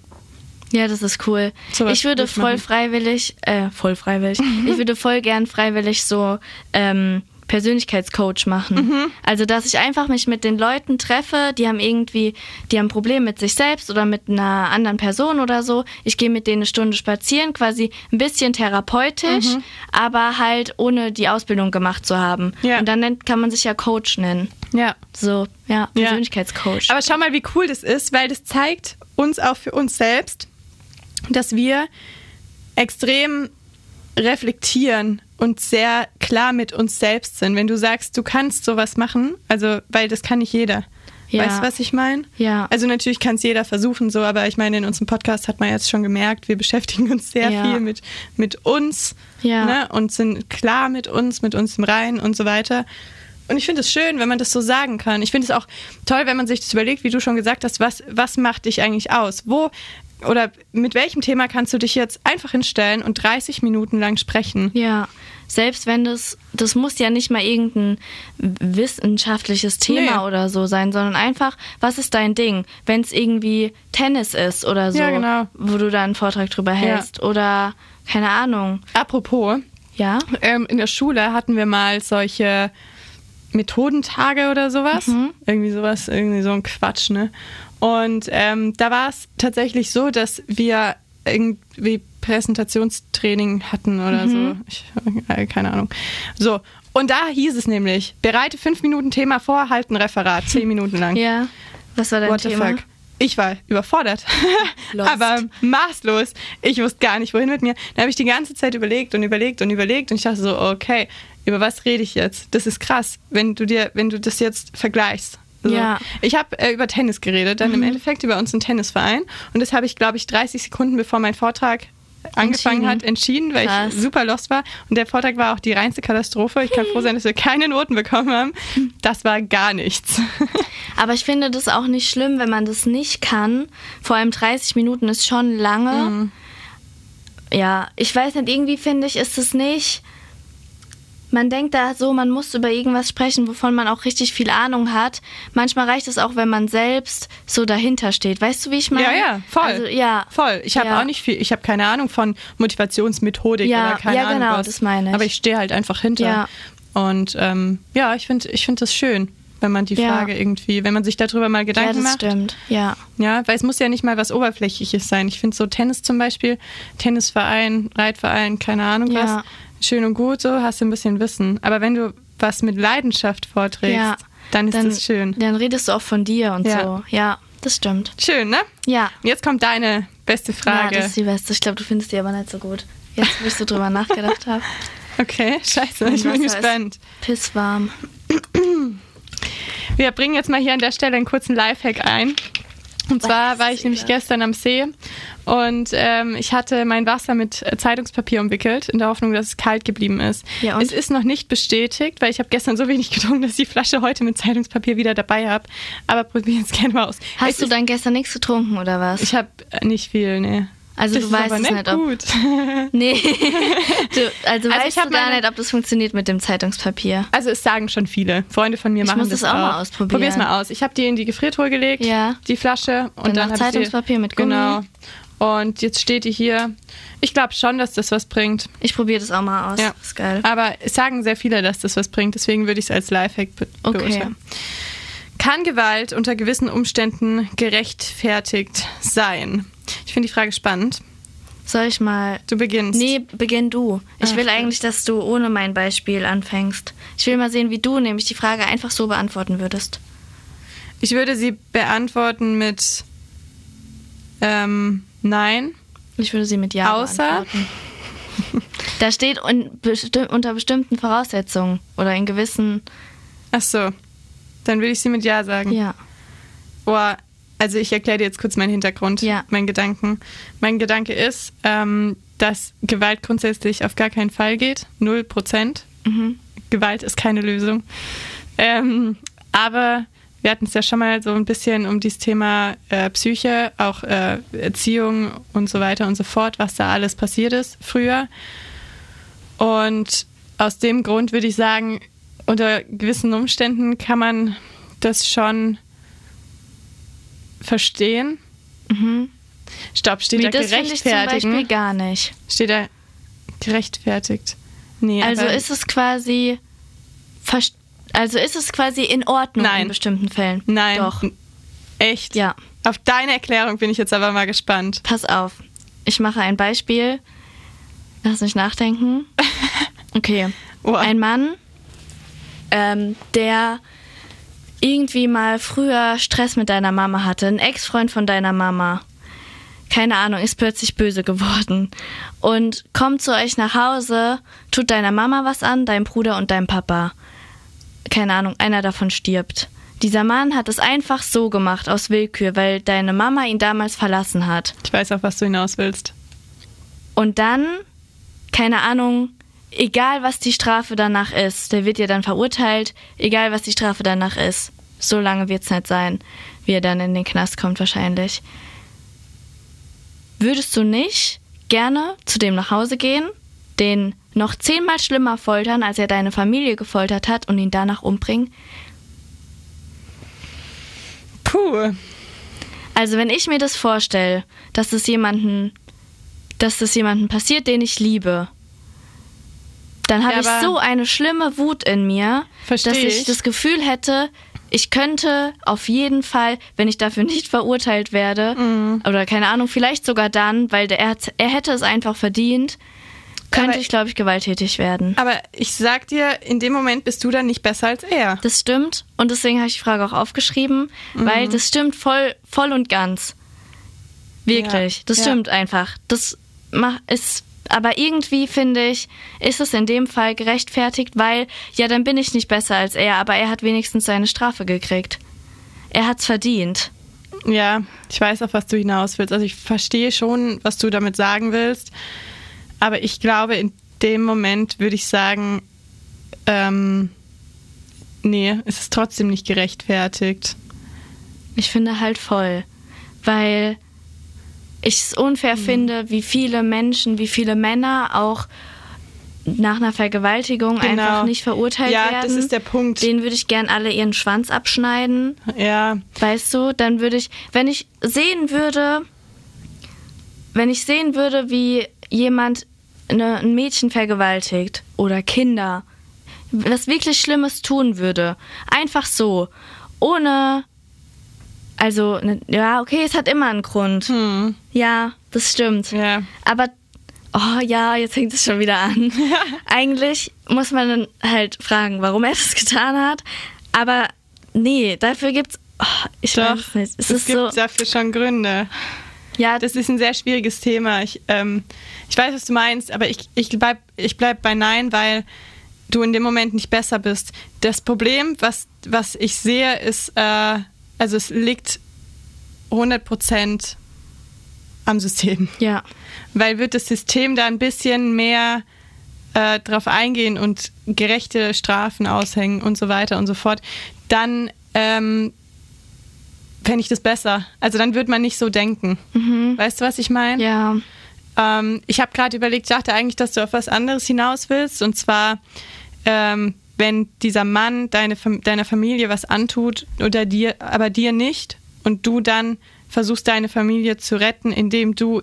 [SPEAKER 2] Ja, das ist cool.
[SPEAKER 1] Sowas
[SPEAKER 2] ich würde voll
[SPEAKER 1] machen.
[SPEAKER 2] freiwillig, äh, voll freiwillig, ich würde voll gern freiwillig so ähm, Persönlichkeitscoach machen.
[SPEAKER 1] Mhm.
[SPEAKER 2] Also, dass ich einfach mich mit den Leuten treffe, die haben irgendwie, die haben ein Problem mit sich selbst oder mit einer anderen Person oder so. Ich gehe mit denen eine Stunde spazieren, quasi ein bisschen therapeutisch,
[SPEAKER 1] Mhm.
[SPEAKER 2] aber halt ohne die Ausbildung gemacht zu haben.
[SPEAKER 1] Ja.
[SPEAKER 2] Und dann nennt, kann man sich ja Coach nennen.
[SPEAKER 1] Ja.
[SPEAKER 2] So, ja,
[SPEAKER 1] Ja.
[SPEAKER 2] Persönlichkeitscoach.
[SPEAKER 1] Aber schau mal, wie cool das ist, weil das zeigt uns auch für uns selbst, dass wir extrem reflektieren und sehr klar mit uns selbst sind. Wenn du sagst, du kannst sowas machen, also, weil das kann nicht jeder.
[SPEAKER 2] Ja.
[SPEAKER 1] Weißt du, was ich meine?
[SPEAKER 2] Ja.
[SPEAKER 1] Also natürlich kann es jeder versuchen, so, aber ich meine, in unserem Podcast hat man jetzt schon gemerkt, wir beschäftigen uns sehr
[SPEAKER 2] Ja.
[SPEAKER 1] viel mit, mit uns
[SPEAKER 2] Ja.
[SPEAKER 1] ne, und sind klar mit uns, mit uns im Reinen und so weiter. Und ich finde es schön, wenn man das so sagen kann. Ich finde es auch toll, wenn man sich das überlegt, wie du schon gesagt hast, was, was macht dich eigentlich aus? Wo oder mit welchem Thema kannst du dich jetzt einfach hinstellen und 30 Minuten lang sprechen?
[SPEAKER 2] Ja, selbst wenn das, das muss ja nicht mal irgendein wissenschaftliches Thema
[SPEAKER 1] Nee.
[SPEAKER 2] oder so sein, sondern einfach, was ist dein Ding? Wenn es irgendwie Tennis ist oder so,
[SPEAKER 1] Ja, genau.
[SPEAKER 2] wo du da einen Vortrag drüber hältst oder keine Ahnung.
[SPEAKER 1] Apropos,
[SPEAKER 2] Ja?
[SPEAKER 1] ähm, in der Schule hatten wir mal solche Methodentage oder sowas. Irgendwie sowas, irgendwie so ein Quatsch, ne? Und ähm, da war es tatsächlich so, dass wir irgendwie Präsentationstraining hatten oder so. Ich, äh, keine Ahnung. So. Und da hieß es nämlich, bereite fünf Minuten Thema vor, halt ein Referat, zehn Minuten lang.
[SPEAKER 2] Ja. Was war dein
[SPEAKER 1] What
[SPEAKER 2] Thema?
[SPEAKER 1] the fuck? Ich war überfordert, aber maßlos. Ich wusste gar nicht, wohin mit mir. Da habe ich die ganze Zeit überlegt und überlegt und überlegt und ich dachte so, okay, über was rede ich jetzt? Das ist krass, wenn du dir, wenn du das jetzt vergleichst. So.
[SPEAKER 2] Ja.
[SPEAKER 1] Ich habe äh, über Tennis geredet, dann im Endeffekt über unseren Tennisverein und das habe ich, glaube ich, 30 Sekunden bevor mein Vortrag angefangen hat, entschieden, weil
[SPEAKER 2] Krass.
[SPEAKER 1] ich super lost war. Und der Vortrag war auch die reinste Katastrophe. Ich kann froh sein, dass wir keine Noten bekommen haben. Das war gar nichts.
[SPEAKER 2] Aber ich finde das auch nicht schlimm, wenn man das nicht kann. Vor allem 30 Minuten ist schon lange.
[SPEAKER 1] Mhm.
[SPEAKER 2] Ja, ich weiß nicht, irgendwie finde ich, ist es nicht. Man denkt da so, man muss über irgendwas sprechen, wovon man auch richtig viel Ahnung hat. Manchmal reicht es auch, wenn man selbst so dahinter steht. Weißt du, wie ich meine?
[SPEAKER 1] Ja, ja, voll.
[SPEAKER 2] Also, ja.
[SPEAKER 1] Voll. Ich habe
[SPEAKER 2] Ja.
[SPEAKER 1] auch nicht viel, ich habe keine Ahnung von Motivationsmethodik
[SPEAKER 2] Ja,
[SPEAKER 1] oder keine
[SPEAKER 2] ja,
[SPEAKER 1] Ahnung
[SPEAKER 2] genau,
[SPEAKER 1] was.
[SPEAKER 2] das meine ich.
[SPEAKER 1] Aber ich stehe halt einfach hinter.
[SPEAKER 2] Ja.
[SPEAKER 1] Und ähm, ja, ich finde ich find das schön, wenn man die
[SPEAKER 2] Ja.
[SPEAKER 1] Frage irgendwie, wenn man sich darüber mal
[SPEAKER 2] Ja,
[SPEAKER 1] Gedanken
[SPEAKER 2] das
[SPEAKER 1] macht.
[SPEAKER 2] stimmt. Ja.
[SPEAKER 1] Ja, weil es muss ja nicht mal was Oberflächliches sein. Ich finde so Tennis zum Beispiel, Tennisverein, Reitverein, keine Ahnung
[SPEAKER 2] Ja.
[SPEAKER 1] was, schön und gut, so hast du ein bisschen Wissen. Aber wenn du was mit Leidenschaft vorträgst,
[SPEAKER 2] Ja.
[SPEAKER 1] dann ist
[SPEAKER 2] dann,
[SPEAKER 1] das schön.
[SPEAKER 2] Dann redest du auch von dir und
[SPEAKER 1] Ja.
[SPEAKER 2] so. Ja, das stimmt.
[SPEAKER 1] Schön, ne?
[SPEAKER 2] Ja.
[SPEAKER 1] Und Jetzt kommt deine beste
[SPEAKER 2] Ja,
[SPEAKER 1] Frage.
[SPEAKER 2] das ist die beste. Ich glaube, du findest die aber nicht so gut. Jetzt, wo ich so drüber nachgedacht habe.
[SPEAKER 1] okay, scheiße, ich bin gespannt.
[SPEAKER 2] Pisswarm.
[SPEAKER 1] Wir bringen jetzt mal hier an der Stelle einen kurzen Lifehack ein. Und zwar war ich nämlich gestern am See und ähm, ich hatte mein Wasser mit äh, Zeitungspapier umwickelt, in der Hoffnung, dass es kalt geblieben ist.
[SPEAKER 2] Ja?
[SPEAKER 1] Es ist noch nicht bestätigt, weil ich habe gestern so wenig getrunken, dass ich die Flasche heute mit Zeitungspapier wieder dabei habe. Aber probieren es gerne mal aus. Es
[SPEAKER 2] Hast du
[SPEAKER 1] ist,
[SPEAKER 2] dann gestern nichts getrunken oder was?
[SPEAKER 1] Ich habe nicht viel, nee.
[SPEAKER 2] Also
[SPEAKER 1] das
[SPEAKER 2] du weißt
[SPEAKER 1] aber
[SPEAKER 2] es
[SPEAKER 1] nicht
[SPEAKER 2] nicht, ob-
[SPEAKER 1] gut.
[SPEAKER 2] nee. du, also,
[SPEAKER 1] Also
[SPEAKER 2] weißt
[SPEAKER 1] ich
[SPEAKER 2] du gar
[SPEAKER 1] meine-
[SPEAKER 2] nicht, ob das funktioniert mit dem Zeitungspapier.
[SPEAKER 1] Also es sagen schon viele. Freunde von mir
[SPEAKER 2] Ich
[SPEAKER 1] machen
[SPEAKER 2] muss
[SPEAKER 1] das
[SPEAKER 2] das auch mal ausprobieren.
[SPEAKER 1] Probier's mal aus. Ich habe die in die Gefriertruhe gelegt,
[SPEAKER 2] Ja.
[SPEAKER 1] die Flasche. Und
[SPEAKER 2] Dann
[SPEAKER 1] dann,
[SPEAKER 2] noch
[SPEAKER 1] hab ich die-
[SPEAKER 2] Zeitungspapier mit Gummi.
[SPEAKER 1] Genau. Und jetzt steht die hier. Ich glaube schon, dass das was bringt.
[SPEAKER 2] Ich probiere das auch mal aus.
[SPEAKER 1] Ja.
[SPEAKER 2] Ist geil.
[SPEAKER 1] Aber es sagen sehr viele, dass das was bringt. Deswegen würde ich es als Lifehack be
[SPEAKER 2] Okay.
[SPEAKER 1] beurteilen. Kann Gewalt unter gewissen Umständen gerechtfertigt sein? Ich finde die Frage spannend.
[SPEAKER 2] Soll ich mal.
[SPEAKER 1] Du beginnst.
[SPEAKER 2] Nee, beginn du. Ich
[SPEAKER 1] Ach,
[SPEAKER 2] will eigentlich, dass du ohne mein Beispiel anfängst. Ich will mal sehen, wie du nämlich die Frage einfach so beantworten würdest.
[SPEAKER 1] Ich würde sie beantworten mit ähm, Nein.
[SPEAKER 2] Ich würde sie mit Ja
[SPEAKER 1] Außer?
[SPEAKER 2] Da steht un besti unter bestimmten Voraussetzungen oder in gewissen.
[SPEAKER 1] Ach so. Dann würde ich sie mit Ja sagen.
[SPEAKER 2] Ja.
[SPEAKER 1] Boah, also ich erkläre dir jetzt kurz meinen Hintergrund,
[SPEAKER 2] Ja.
[SPEAKER 1] meinen Gedanken. Mein Gedanke ist, ähm, dass Gewalt grundsätzlich auf gar keinen Fall geht. Null Prozent.
[SPEAKER 2] Mhm.
[SPEAKER 1] Gewalt ist keine Lösung. Ähm, aber wir hatten es ja schon mal so ein bisschen um dieses Thema äh, Psyche, auch äh, Erziehung und so weiter und so fort, was da alles passiert ist früher. Und aus dem Grund würde ich sagen, unter gewissen Umständen kann man das schon verstehen.
[SPEAKER 2] Mhm.
[SPEAKER 1] Stopp, steht
[SPEAKER 2] Wie
[SPEAKER 1] da
[SPEAKER 2] das finde ich zum? Beispiel gar nicht.
[SPEAKER 1] steht da gerechtfertigt? Nee,
[SPEAKER 2] Also ist es quasi. Also ist es quasi in Ordnung
[SPEAKER 1] Nein.
[SPEAKER 2] in bestimmten Fällen?
[SPEAKER 1] nein.
[SPEAKER 2] Doch.
[SPEAKER 1] Echt?
[SPEAKER 2] Ja.
[SPEAKER 1] Auf deine Erklärung bin ich jetzt aber mal gespannt.
[SPEAKER 2] Pass auf. Ich mache ein Beispiel. Lass mich nachdenken. Okay.
[SPEAKER 1] Oh.
[SPEAKER 2] Ein Mann, ähm, der irgendwie mal früher Stress mit deiner Mama hatte, ein Ex-Freund von deiner Mama, keine Ahnung, ist plötzlich böse geworden und kommt zu euch nach Hause, tut deiner Mama was an, deinem Bruder und deinem Papa. Keine Ahnung, einer davon stirbt. Dieser Mann hat es einfach so gemacht, aus Willkür, weil deine Mama ihn damals verlassen hat.
[SPEAKER 1] Ich weiß auch, was du hinaus willst.
[SPEAKER 2] Und dann, keine Ahnung, egal was die Strafe danach ist, der wird ja dann verurteilt, egal was die Strafe danach ist. So lange wird es nicht sein, wie er dann in den Knast kommt wahrscheinlich. Würdest du nicht gerne zu dem nach Hause gehen, den noch zehnmal schlimmer foltern, als er deine Familie gefoltert hat und ihn danach umbringen?
[SPEAKER 1] Puh.
[SPEAKER 2] Also wenn ich mir das vorstelle, dass es jemanden, dass das jemanden passiert, den ich liebe, dann habe
[SPEAKER 1] Ja,
[SPEAKER 2] ich so eine schlimme Wut in mir, dass ich,
[SPEAKER 1] ich.
[SPEAKER 2] das Gefühl hätte, ich könnte auf jeden Fall, wenn ich dafür nicht verurteilt werde,
[SPEAKER 1] Mhm.
[SPEAKER 2] oder keine Ahnung, vielleicht sogar dann, weil der, er, er hätte es einfach verdient, könnte
[SPEAKER 1] Aber-
[SPEAKER 2] ich, glaube ich, gewalttätig werden.
[SPEAKER 1] Aber ich sag dir, in dem Moment bist du dann nicht besser als er.
[SPEAKER 2] Das stimmt und deswegen habe ich die Frage auch aufgeschrieben,
[SPEAKER 1] Mhm.
[SPEAKER 2] weil das stimmt voll, voll und ganz. Wirklich,
[SPEAKER 1] Ja,
[SPEAKER 2] das
[SPEAKER 1] ja.
[SPEAKER 2] stimmt einfach. Das ist, aber irgendwie finde ich, ist es in dem Fall gerechtfertigt, weil ja, dann bin ich nicht besser als er, aber er hat wenigstens seine Strafe gekriegt. Er hat's verdient.
[SPEAKER 1] Ja, ich weiß auf was du hinaus willst. Also ich verstehe schon, was du damit sagen willst. Aber ich glaube, in dem Moment würde ich sagen, ähm, nee, es ist trotzdem nicht gerechtfertigt.
[SPEAKER 2] Ich finde halt voll, weil ich es unfair
[SPEAKER 1] Mhm.
[SPEAKER 2] finde, wie viele Menschen, wie viele Männer auch nach einer Vergewaltigung
[SPEAKER 1] Genau.
[SPEAKER 2] einfach nicht verurteilt
[SPEAKER 1] Ja,
[SPEAKER 2] werden.
[SPEAKER 1] das ist der Punkt.
[SPEAKER 2] Denen würde ich gern alle ihren Schwanz abschneiden,
[SPEAKER 1] Ja,
[SPEAKER 2] weißt du? Dann würde ich, wenn ich sehen würde, wenn ich sehen würde, wie jemand eine, ein Mädchen vergewaltigt oder Kinder, was wirklich Schlimmes tun würde, einfach so, ohne, also, ne, ja, okay, es hat immer einen Grund.
[SPEAKER 1] hm,
[SPEAKER 2] Ja, das stimmt.
[SPEAKER 1] ja.
[SPEAKER 2] Aber, oh ja, jetzt fängt es schon wieder an. Eigentlich muss man dann halt fragen, warum er das getan hat. Aber nee, dafür gibt's, oh, ich weiß es nicht. Es,
[SPEAKER 1] es
[SPEAKER 2] ist
[SPEAKER 1] gibt
[SPEAKER 2] so,
[SPEAKER 1] dafür schon Gründe.
[SPEAKER 2] ja,
[SPEAKER 1] Das ist ein sehr schwieriges Thema. Ich, ähm, ich weiß, was du meinst, aber ich, ich bleib, ich bleib bei Nein, weil du in dem Moment nicht besser bist. Das Problem, was, was ich sehe, ist, äh, also es liegt 100% am System.
[SPEAKER 2] ja,
[SPEAKER 1] Weil wird das System da ein bisschen mehr äh, drauf eingehen und gerechte Strafen aushängen und so weiter und so fort, dann ähm, fände ich das besser. Also dann würde man nicht so denken. Weißt du, was ich meine?
[SPEAKER 2] ja,
[SPEAKER 1] Ähm, ich habe gerade überlegt, ich dachte eigentlich, dass du auf was anderes hinaus willst. Und zwar, ähm, wenn dieser Mann deine, deiner Familie was antut oder dir, aber dir nicht und du dann versuchst, deine Familie zu retten, indem du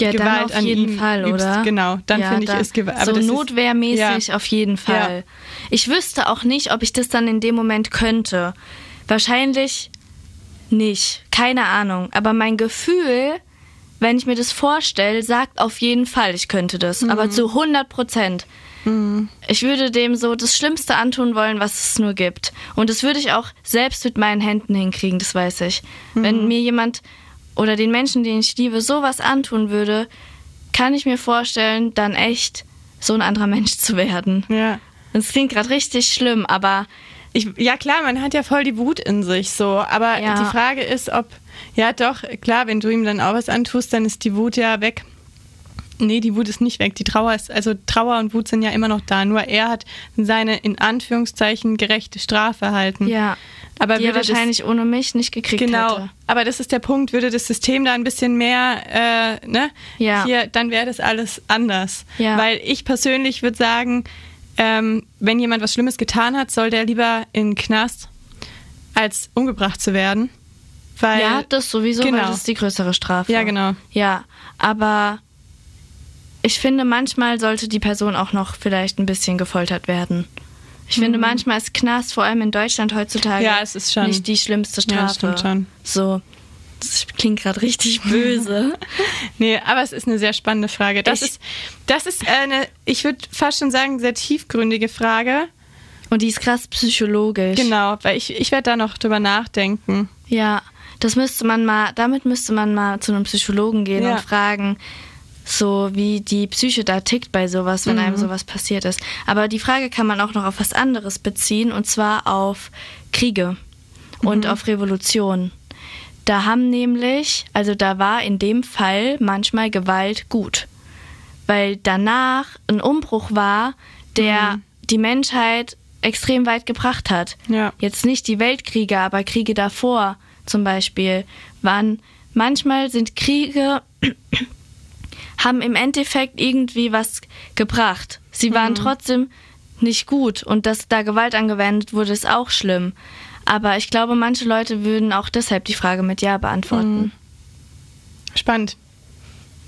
[SPEAKER 2] ja,
[SPEAKER 1] Gewalt
[SPEAKER 2] dann auf
[SPEAKER 1] an
[SPEAKER 2] jeden
[SPEAKER 1] ihm
[SPEAKER 2] Fall,
[SPEAKER 1] übst.
[SPEAKER 2] oder?
[SPEAKER 1] Genau, dann
[SPEAKER 2] ja,
[SPEAKER 1] finde ich, ist Gewalt.
[SPEAKER 2] So notwehrmäßig
[SPEAKER 1] ja.
[SPEAKER 2] auf jeden Fall. Ich wüsste auch nicht, ob ich das dann in dem Moment könnte. wahrscheinlich nicht. Keine Ahnung. Aber mein Gefühl, wenn ich mir das vorstelle, sagt auf jeden Fall, ich könnte das. Aber zu 100 Prozent. Ich würde dem so das Schlimmste antun wollen, was es nur gibt. Und das würde ich auch selbst mit meinen Händen hinkriegen, das weiß ich. Wenn mir jemand oder den Menschen, den ich liebe, sowas antun würde, kann ich mir vorstellen, dann echt so ein anderer Mensch zu werden.
[SPEAKER 1] Ja.
[SPEAKER 2] Das klingt gerade richtig schlimm, aber
[SPEAKER 1] Ich, ja klar, man hat ja voll die Wut in sich so, aber
[SPEAKER 2] Ja.
[SPEAKER 1] die Frage ist, ob, ja doch, klar, wenn du ihm dann auch was antust, dann ist die Wut ja weg. Nee, die Wut ist nicht weg. Die Trauer ist, also Trauer und Wut sind ja immer noch da. Nur er hat seine in Anführungszeichen gerechte Strafe erhalten.
[SPEAKER 2] ja,
[SPEAKER 1] aber
[SPEAKER 2] die er
[SPEAKER 1] würde das-
[SPEAKER 2] wahrscheinlich ohne mich nicht gekriegt
[SPEAKER 1] Genau,
[SPEAKER 2] hätte.
[SPEAKER 1] aber das ist der Punkt. Würde das System da ein bisschen mehr, äh, ne?
[SPEAKER 2] Ja.
[SPEAKER 1] Hier, dann wäre das alles anders.
[SPEAKER 2] Ja.
[SPEAKER 1] Weil ich persönlich würde sagen, ähm, wenn jemand was Schlimmes getan hat, soll der lieber in den Knast, als umgebracht zu werden. Weil,
[SPEAKER 2] Ja, das sowieso,
[SPEAKER 1] Genau.
[SPEAKER 2] weil das ist die größere Strafe.
[SPEAKER 1] Ja, genau.
[SPEAKER 2] Ja, aber ich finde, manchmal sollte die Person auch noch vielleicht ein bisschen gefoltert werden. Ich finde, manchmal ist Knast, vor allem in Deutschland heutzutage,
[SPEAKER 1] Mhm. Ja, es ist schon-
[SPEAKER 2] nicht die schlimmste Strafe.
[SPEAKER 1] Ja, das stimmt schon.
[SPEAKER 2] So, das klingt gerade richtig böse.
[SPEAKER 1] Nee, aber es ist eine sehr spannende Frage. Das
[SPEAKER 2] Ich-
[SPEAKER 1] ist, das ist eine, ich würde fast schon sagen, sehr tiefgründige Frage.
[SPEAKER 2] Und die ist krass psychologisch.
[SPEAKER 1] Genau, weil ich, ich werde da noch drüber nachdenken.
[SPEAKER 2] Ja, das müsste man mal, damit müsste man mal zu einem Psychologen gehen
[SPEAKER 1] Ja.
[SPEAKER 2] und fragen, so wie die Psyche da tickt bei sowas, wenn
[SPEAKER 1] Mhm.
[SPEAKER 2] einem sowas passiert ist. Aber die Frage kann man auch noch auf was anderes beziehen und zwar auf Kriege und
[SPEAKER 1] Mhm.
[SPEAKER 2] auf Revolution. Da haben nämlich, also da war in dem Fall manchmal Gewalt gut, weil danach ein Umbruch war, der
[SPEAKER 1] Mhm.
[SPEAKER 2] die Menschheit extrem weit gebracht hat.
[SPEAKER 1] Ja.
[SPEAKER 2] Jetzt nicht die Weltkriege, aber Kriege davor zum Beispiel waren manchmal sind Kriege haben im Endeffekt irgendwie was gebracht. Sie waren trotzdem nicht gut und dass da Gewalt angewendet wurde, ist auch schlimm. Aber ich glaube, manche Leute würden auch deshalb die Frage mit Ja beantworten.
[SPEAKER 1] Spannend.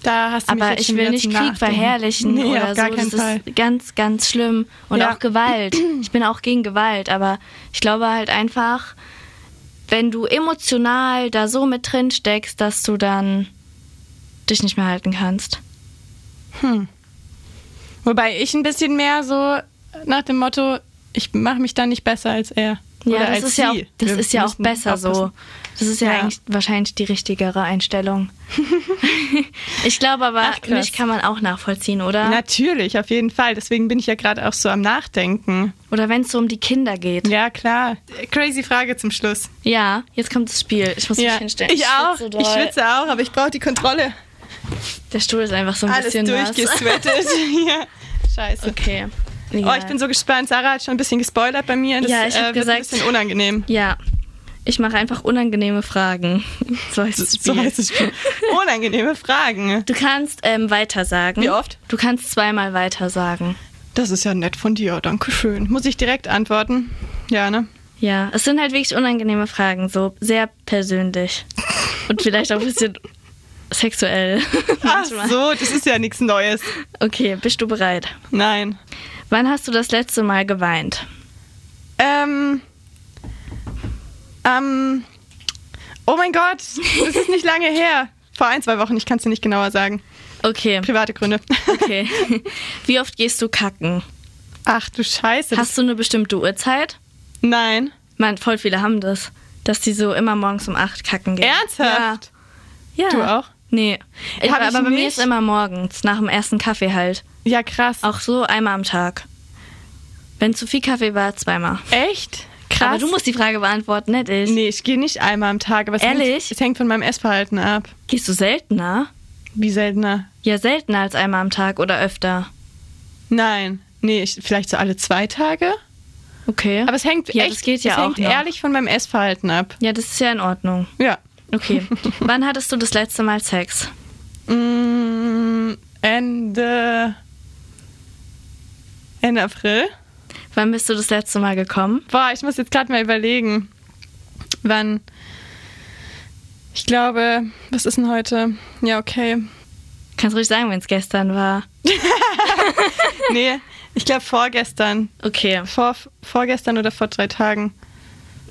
[SPEAKER 1] Da hast du
[SPEAKER 2] Aber ich will nicht Krieg
[SPEAKER 1] Nachdenken.
[SPEAKER 2] verherrlichen
[SPEAKER 1] nee,
[SPEAKER 2] oder so. das
[SPEAKER 1] Fall.
[SPEAKER 2] ist ganz, ganz schlimm. Und
[SPEAKER 1] Ja.
[SPEAKER 2] auch Gewalt. Ich bin auch gegen Gewalt, aber ich glaube halt einfach, wenn du emotional da so mit drin steckst, dass du dann dich nicht mehr halten kannst.
[SPEAKER 1] Wobei ich ein bisschen mehr so nach dem Motto, ich mache mich dann nicht besser als er.
[SPEAKER 2] Ja,
[SPEAKER 1] Oder
[SPEAKER 2] das
[SPEAKER 1] als
[SPEAKER 2] ist ja auch,
[SPEAKER 1] sie.
[SPEAKER 2] das
[SPEAKER 1] Wir
[SPEAKER 2] ist ja auch besser so.
[SPEAKER 1] aufpassen.
[SPEAKER 2] Das ist ja,
[SPEAKER 1] Ja.
[SPEAKER 2] eigentlich wahrscheinlich die richtigere Einstellung. ich glaube aber,
[SPEAKER 1] Ach,
[SPEAKER 2] mich kann man auch nachvollziehen, oder?
[SPEAKER 1] Natürlich, auf jeden Fall. Deswegen bin ich ja gerade auch so am Nachdenken.
[SPEAKER 2] Oder wenn es so um die Kinder geht.
[SPEAKER 1] Ja, klar. Crazy Frage zum Schluss.
[SPEAKER 2] Ja, jetzt kommt das Spiel. Ich muss mich
[SPEAKER 1] Ja,
[SPEAKER 2] hinstellen.
[SPEAKER 1] ich auch.
[SPEAKER 2] schwitze
[SPEAKER 1] Ich schwitze auch, aber ich brauche die Kontrolle.
[SPEAKER 2] Der Stuhl ist einfach so ein
[SPEAKER 1] Alles
[SPEAKER 2] bisschen
[SPEAKER 1] durchgesweatet. ja. Scheiße.
[SPEAKER 2] Okay.
[SPEAKER 1] Oh, ich bin so gespannt. Sarah hat schon ein bisschen gespoilert bei mir. Das
[SPEAKER 2] Ja, ich
[SPEAKER 1] äh, wird
[SPEAKER 2] gesagt-
[SPEAKER 1] ein bisschen unangenehm.
[SPEAKER 2] Ja. Ich mache einfach unangenehme Fragen. So heißt das
[SPEAKER 1] So heißt es. Unangenehme Fragen.
[SPEAKER 2] Du kannst ähm, weiter sagen.
[SPEAKER 1] Wie oft?
[SPEAKER 2] Du kannst zweimal weiter sagen.
[SPEAKER 1] Das ist ja nett von dir. Dankeschön. Muss ich direkt antworten? Ja, ne?
[SPEAKER 2] Ja, es sind halt wirklich unangenehme Fragen, so sehr persönlich. Und vielleicht auch ein bisschen sexuell.
[SPEAKER 1] Ach so, das ist ja nichts Neues.
[SPEAKER 2] Okay, bist du bereit?
[SPEAKER 1] Nein.
[SPEAKER 2] Wann hast du das letzte Mal geweint?
[SPEAKER 1] Ähm. Ähm. Oh mein Gott, das ist nicht lange her. Vor ein, zwei Wochen, ich kann es dir nicht genauer sagen.
[SPEAKER 2] Okay,
[SPEAKER 1] Private Gründe.
[SPEAKER 2] okay. Wie oft gehst du kacken?
[SPEAKER 1] Ach du Scheiße.
[SPEAKER 2] Hast du eine bestimmte Uhrzeit?
[SPEAKER 1] Nein.
[SPEAKER 2] Man, voll viele haben das, dass die so immer morgens um 8 kacken gehen.
[SPEAKER 1] Ernsthaft?
[SPEAKER 2] Ja. ja.
[SPEAKER 1] Du auch?
[SPEAKER 2] Nee. Ich, aber
[SPEAKER 1] ich
[SPEAKER 2] bei mir ist immer morgens, nach dem ersten Kaffee halt.
[SPEAKER 1] Ja, krass.
[SPEAKER 2] Auch so einmal am Tag. Wenn zu viel Kaffee war, zweimal.
[SPEAKER 1] Echt? Krass.
[SPEAKER 2] Aber du musst die Frage beantworten, nicht ich.
[SPEAKER 1] Nee, ich gehe nicht einmal am Tag. Aber es
[SPEAKER 2] Ehrlich?
[SPEAKER 1] Hängt, es hängt von meinem Essverhalten ab.
[SPEAKER 2] Gehst du seltener?
[SPEAKER 1] Wie seltener?
[SPEAKER 2] Ja, seltener als einmal am Tag oder öfter.
[SPEAKER 1] Nein. Nee, ich, vielleicht so alle zwei Tage.
[SPEAKER 2] Okay.
[SPEAKER 1] Aber es hängt
[SPEAKER 2] Ja,
[SPEAKER 1] echt,
[SPEAKER 2] das geht ja
[SPEAKER 1] es
[SPEAKER 2] auch
[SPEAKER 1] hängt
[SPEAKER 2] noch.
[SPEAKER 1] ehrlich von meinem Essverhalten ab.
[SPEAKER 2] ja, das ist ja in Ordnung.
[SPEAKER 1] Ja.
[SPEAKER 2] Okay. Wann hattest du das letzte Mal Sex?
[SPEAKER 1] Mm, Ende. Ende April.
[SPEAKER 2] Wann bist du das letzte Mal gekommen?
[SPEAKER 1] Boah, ich muss jetzt gerade mal überlegen, wann. Ich glaube, was ist denn heute? Ja, okay.
[SPEAKER 2] Kannst ruhig sagen, wenn es gestern war.
[SPEAKER 1] Nee, ich glaube vorgestern.
[SPEAKER 2] Okay.
[SPEAKER 1] Vor, vorgestern oder vor drei Tagen.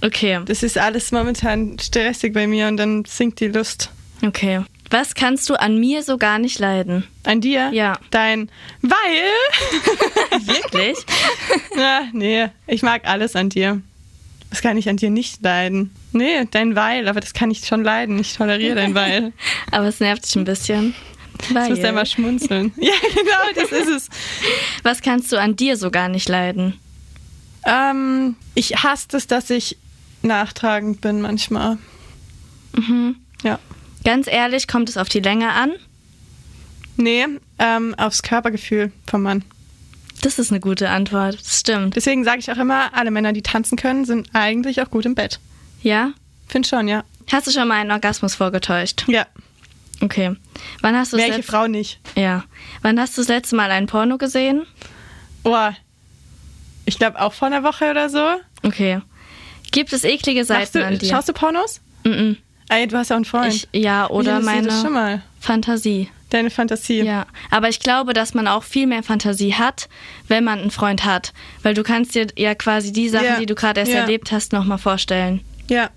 [SPEAKER 2] Okay,
[SPEAKER 1] Das ist alles momentan stressig bei mir und dann sinkt die Lust.
[SPEAKER 2] okay. Was kannst du an mir so gar nicht leiden?
[SPEAKER 1] An dir?
[SPEAKER 2] Ja.
[SPEAKER 1] Dein Weil.
[SPEAKER 2] Wirklich?
[SPEAKER 1] Ja, nee, ich mag alles an dir. Was kann ich an dir nicht leiden? Nee, dein Weil, aber das kann ich schon leiden. Ich toleriere dein Weil.
[SPEAKER 2] Aber es nervt dich ein bisschen.
[SPEAKER 1] Ich muss ja
[SPEAKER 2] Weil.
[SPEAKER 1] immer schmunzeln. Ja, genau, das ist es.
[SPEAKER 2] Was kannst du an dir so gar nicht leiden?
[SPEAKER 1] Ähm, ich hasse es, dass ich nachtragend bin manchmal.
[SPEAKER 2] Mhm.
[SPEAKER 1] Ja.
[SPEAKER 2] Ganz ehrlich, kommt es auf die Länge an?
[SPEAKER 1] Nee, ähm, aufs Körpergefühl vom Mann.
[SPEAKER 2] Das ist eine gute Antwort. Das stimmt.
[SPEAKER 1] Deswegen sage ich auch immer, alle Männer, die tanzen können, sind eigentlich auch gut im Bett.
[SPEAKER 2] Ja?
[SPEAKER 1] Find schon, ja.
[SPEAKER 2] Hast du schon mal einen Orgasmus vorgetäuscht?
[SPEAKER 1] Ja.
[SPEAKER 2] Okay. Wann hast du
[SPEAKER 1] Welche
[SPEAKER 2] letzt-
[SPEAKER 1] Frau nicht?
[SPEAKER 2] Ja. Wann hast du das letzte Mal ein Porno gesehen?
[SPEAKER 1] Oh, ich glaube auch vor einer Woche oder so.
[SPEAKER 2] Okay. Gibt es eklige Seiten
[SPEAKER 1] du,
[SPEAKER 2] an dir?
[SPEAKER 1] Schaust du Pornos?
[SPEAKER 2] Mm
[SPEAKER 1] Ey, du hast ja auch einen Freund.
[SPEAKER 2] Ich, ja, oder
[SPEAKER 1] schon
[SPEAKER 2] meine? Fantasie.
[SPEAKER 1] Deine Fantasie.
[SPEAKER 2] Ja, aber ich glaube, dass man auch viel mehr Fantasie hat, wenn man einen Freund hat. Weil du kannst dir ja quasi die Sachen,
[SPEAKER 1] Ja,
[SPEAKER 2] die du gerade erst
[SPEAKER 1] ja.
[SPEAKER 2] erlebt hast, nochmal vorstellen.
[SPEAKER 1] ja.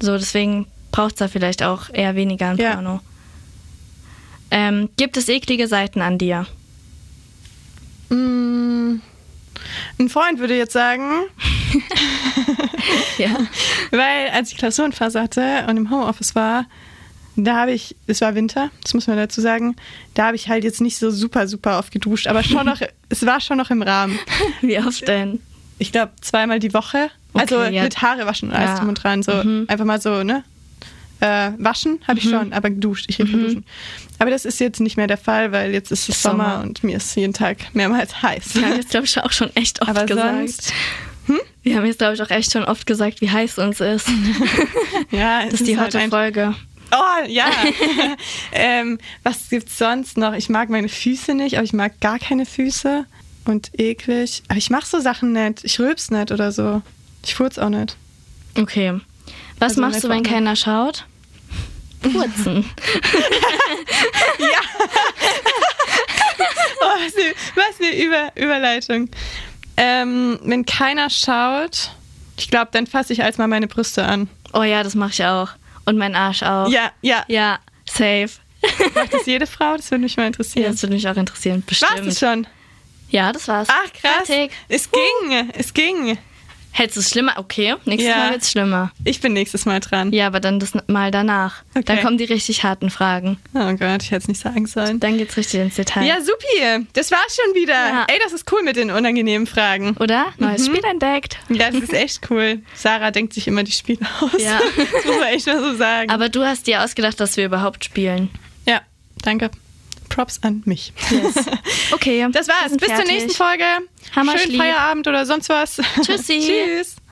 [SPEAKER 2] So, deswegen braucht es da vielleicht auch eher weniger ein
[SPEAKER 1] Ja.
[SPEAKER 2] Porno. Ähm, gibt es eklige Seiten an dir?
[SPEAKER 1] Mm, ein Freund würde jetzt sagen,
[SPEAKER 2] Ja.
[SPEAKER 1] weil als ich Klausurenphase hatte und im Homeoffice war, da habe ich, es war Winter, das muss man dazu sagen, da habe ich halt jetzt nicht so super, super oft geduscht, aber schon noch, es war schon noch im Rahmen.
[SPEAKER 2] Wie oft denn?
[SPEAKER 1] Ich glaube, zweimal die Woche. Also
[SPEAKER 2] Okay, ja.
[SPEAKER 1] mit Haare waschen und alles
[SPEAKER 2] Ja.
[SPEAKER 1] drum und dran. So
[SPEAKER 2] Mhm.
[SPEAKER 1] einfach mal so, ne? Äh, waschen habe ich schon, aber geduscht. Ich rede von duschen. Aber das ist jetzt nicht mehr der Fall, weil jetzt ist es Sommer,
[SPEAKER 2] Sommer.
[SPEAKER 1] und mir ist jeden Tag mehrmals heiß.
[SPEAKER 2] Wir haben jetzt, glaube ich, auch schon echt oft
[SPEAKER 1] aber
[SPEAKER 2] gesagt.
[SPEAKER 1] sonst, Hm?
[SPEAKER 2] Wir haben jetzt, glaube ich, auch echt schon oft gesagt, wie heiß uns ist.
[SPEAKER 1] ja,
[SPEAKER 2] Das ist die
[SPEAKER 1] halt
[SPEAKER 2] heutige
[SPEAKER 1] ein-
[SPEAKER 2] Folge.
[SPEAKER 1] Oh, ja. ähm, was gibt's sonst noch? Ich mag meine Füße nicht, aber ich mag gar keine Füße. Und eklig. Aber ich mache so Sachen nicht. Ich rülps nicht oder so. Ich furz auch nicht.
[SPEAKER 2] Okay. Was
[SPEAKER 1] Also
[SPEAKER 2] machst du, wenn keiner schaut? Furzen.
[SPEAKER 1] Oh, was eine, was eine Über Überleitung. Ähm, wenn keiner schaut, ich glaube, dann fasse ich als mal meine Brüste an.
[SPEAKER 2] Oh ja, das mache ich auch. Und mein Arsch auch.
[SPEAKER 1] Ja, ja.
[SPEAKER 2] Ja, safe.
[SPEAKER 1] Macht das jede Frau? Das würde mich mal
[SPEAKER 2] Ja,
[SPEAKER 1] interessieren.
[SPEAKER 2] das würde mich auch interessieren. Bestimmt.
[SPEAKER 1] War's das schon?
[SPEAKER 2] Ja, das war's.
[SPEAKER 1] Ach, krass.
[SPEAKER 2] Fertig.
[SPEAKER 1] Es ging. Es ging.
[SPEAKER 2] Hättest du es schlimmer? Okay, nächstes
[SPEAKER 1] Ja.
[SPEAKER 2] Mal wird's schlimmer.
[SPEAKER 1] Ich bin nächstes Mal dran.
[SPEAKER 2] Ja, aber dann das Mal danach.
[SPEAKER 1] Okay.
[SPEAKER 2] Dann kommen die richtig harten Fragen.
[SPEAKER 1] Oh Gott, ich hätte es nicht sagen sollen.
[SPEAKER 2] Dann geht's richtig ins Detail.
[SPEAKER 1] Ja, supi. Das war's schon wieder.
[SPEAKER 2] Ja.
[SPEAKER 1] Ey, das ist cool mit den unangenehmen Fragen.
[SPEAKER 2] Oder? Neues
[SPEAKER 1] Mhm.
[SPEAKER 2] Spiel entdeckt.
[SPEAKER 1] Ja, das ist echt cool. Sarah denkt sich immer die Spiele aus.
[SPEAKER 2] Ja.
[SPEAKER 1] Das muss man echt mal so sagen.
[SPEAKER 2] Aber du hast dir ausgedacht, dass wir überhaupt spielen.
[SPEAKER 1] ja, danke. Props an mich.
[SPEAKER 2] Yes. Okay.
[SPEAKER 1] Das war's. Bis zur
[SPEAKER 2] fertig.
[SPEAKER 1] nächsten Folge.
[SPEAKER 2] Hammer
[SPEAKER 1] Schönen. Feierabend oder sonst was.
[SPEAKER 2] Tschüssi.
[SPEAKER 1] Tschüss.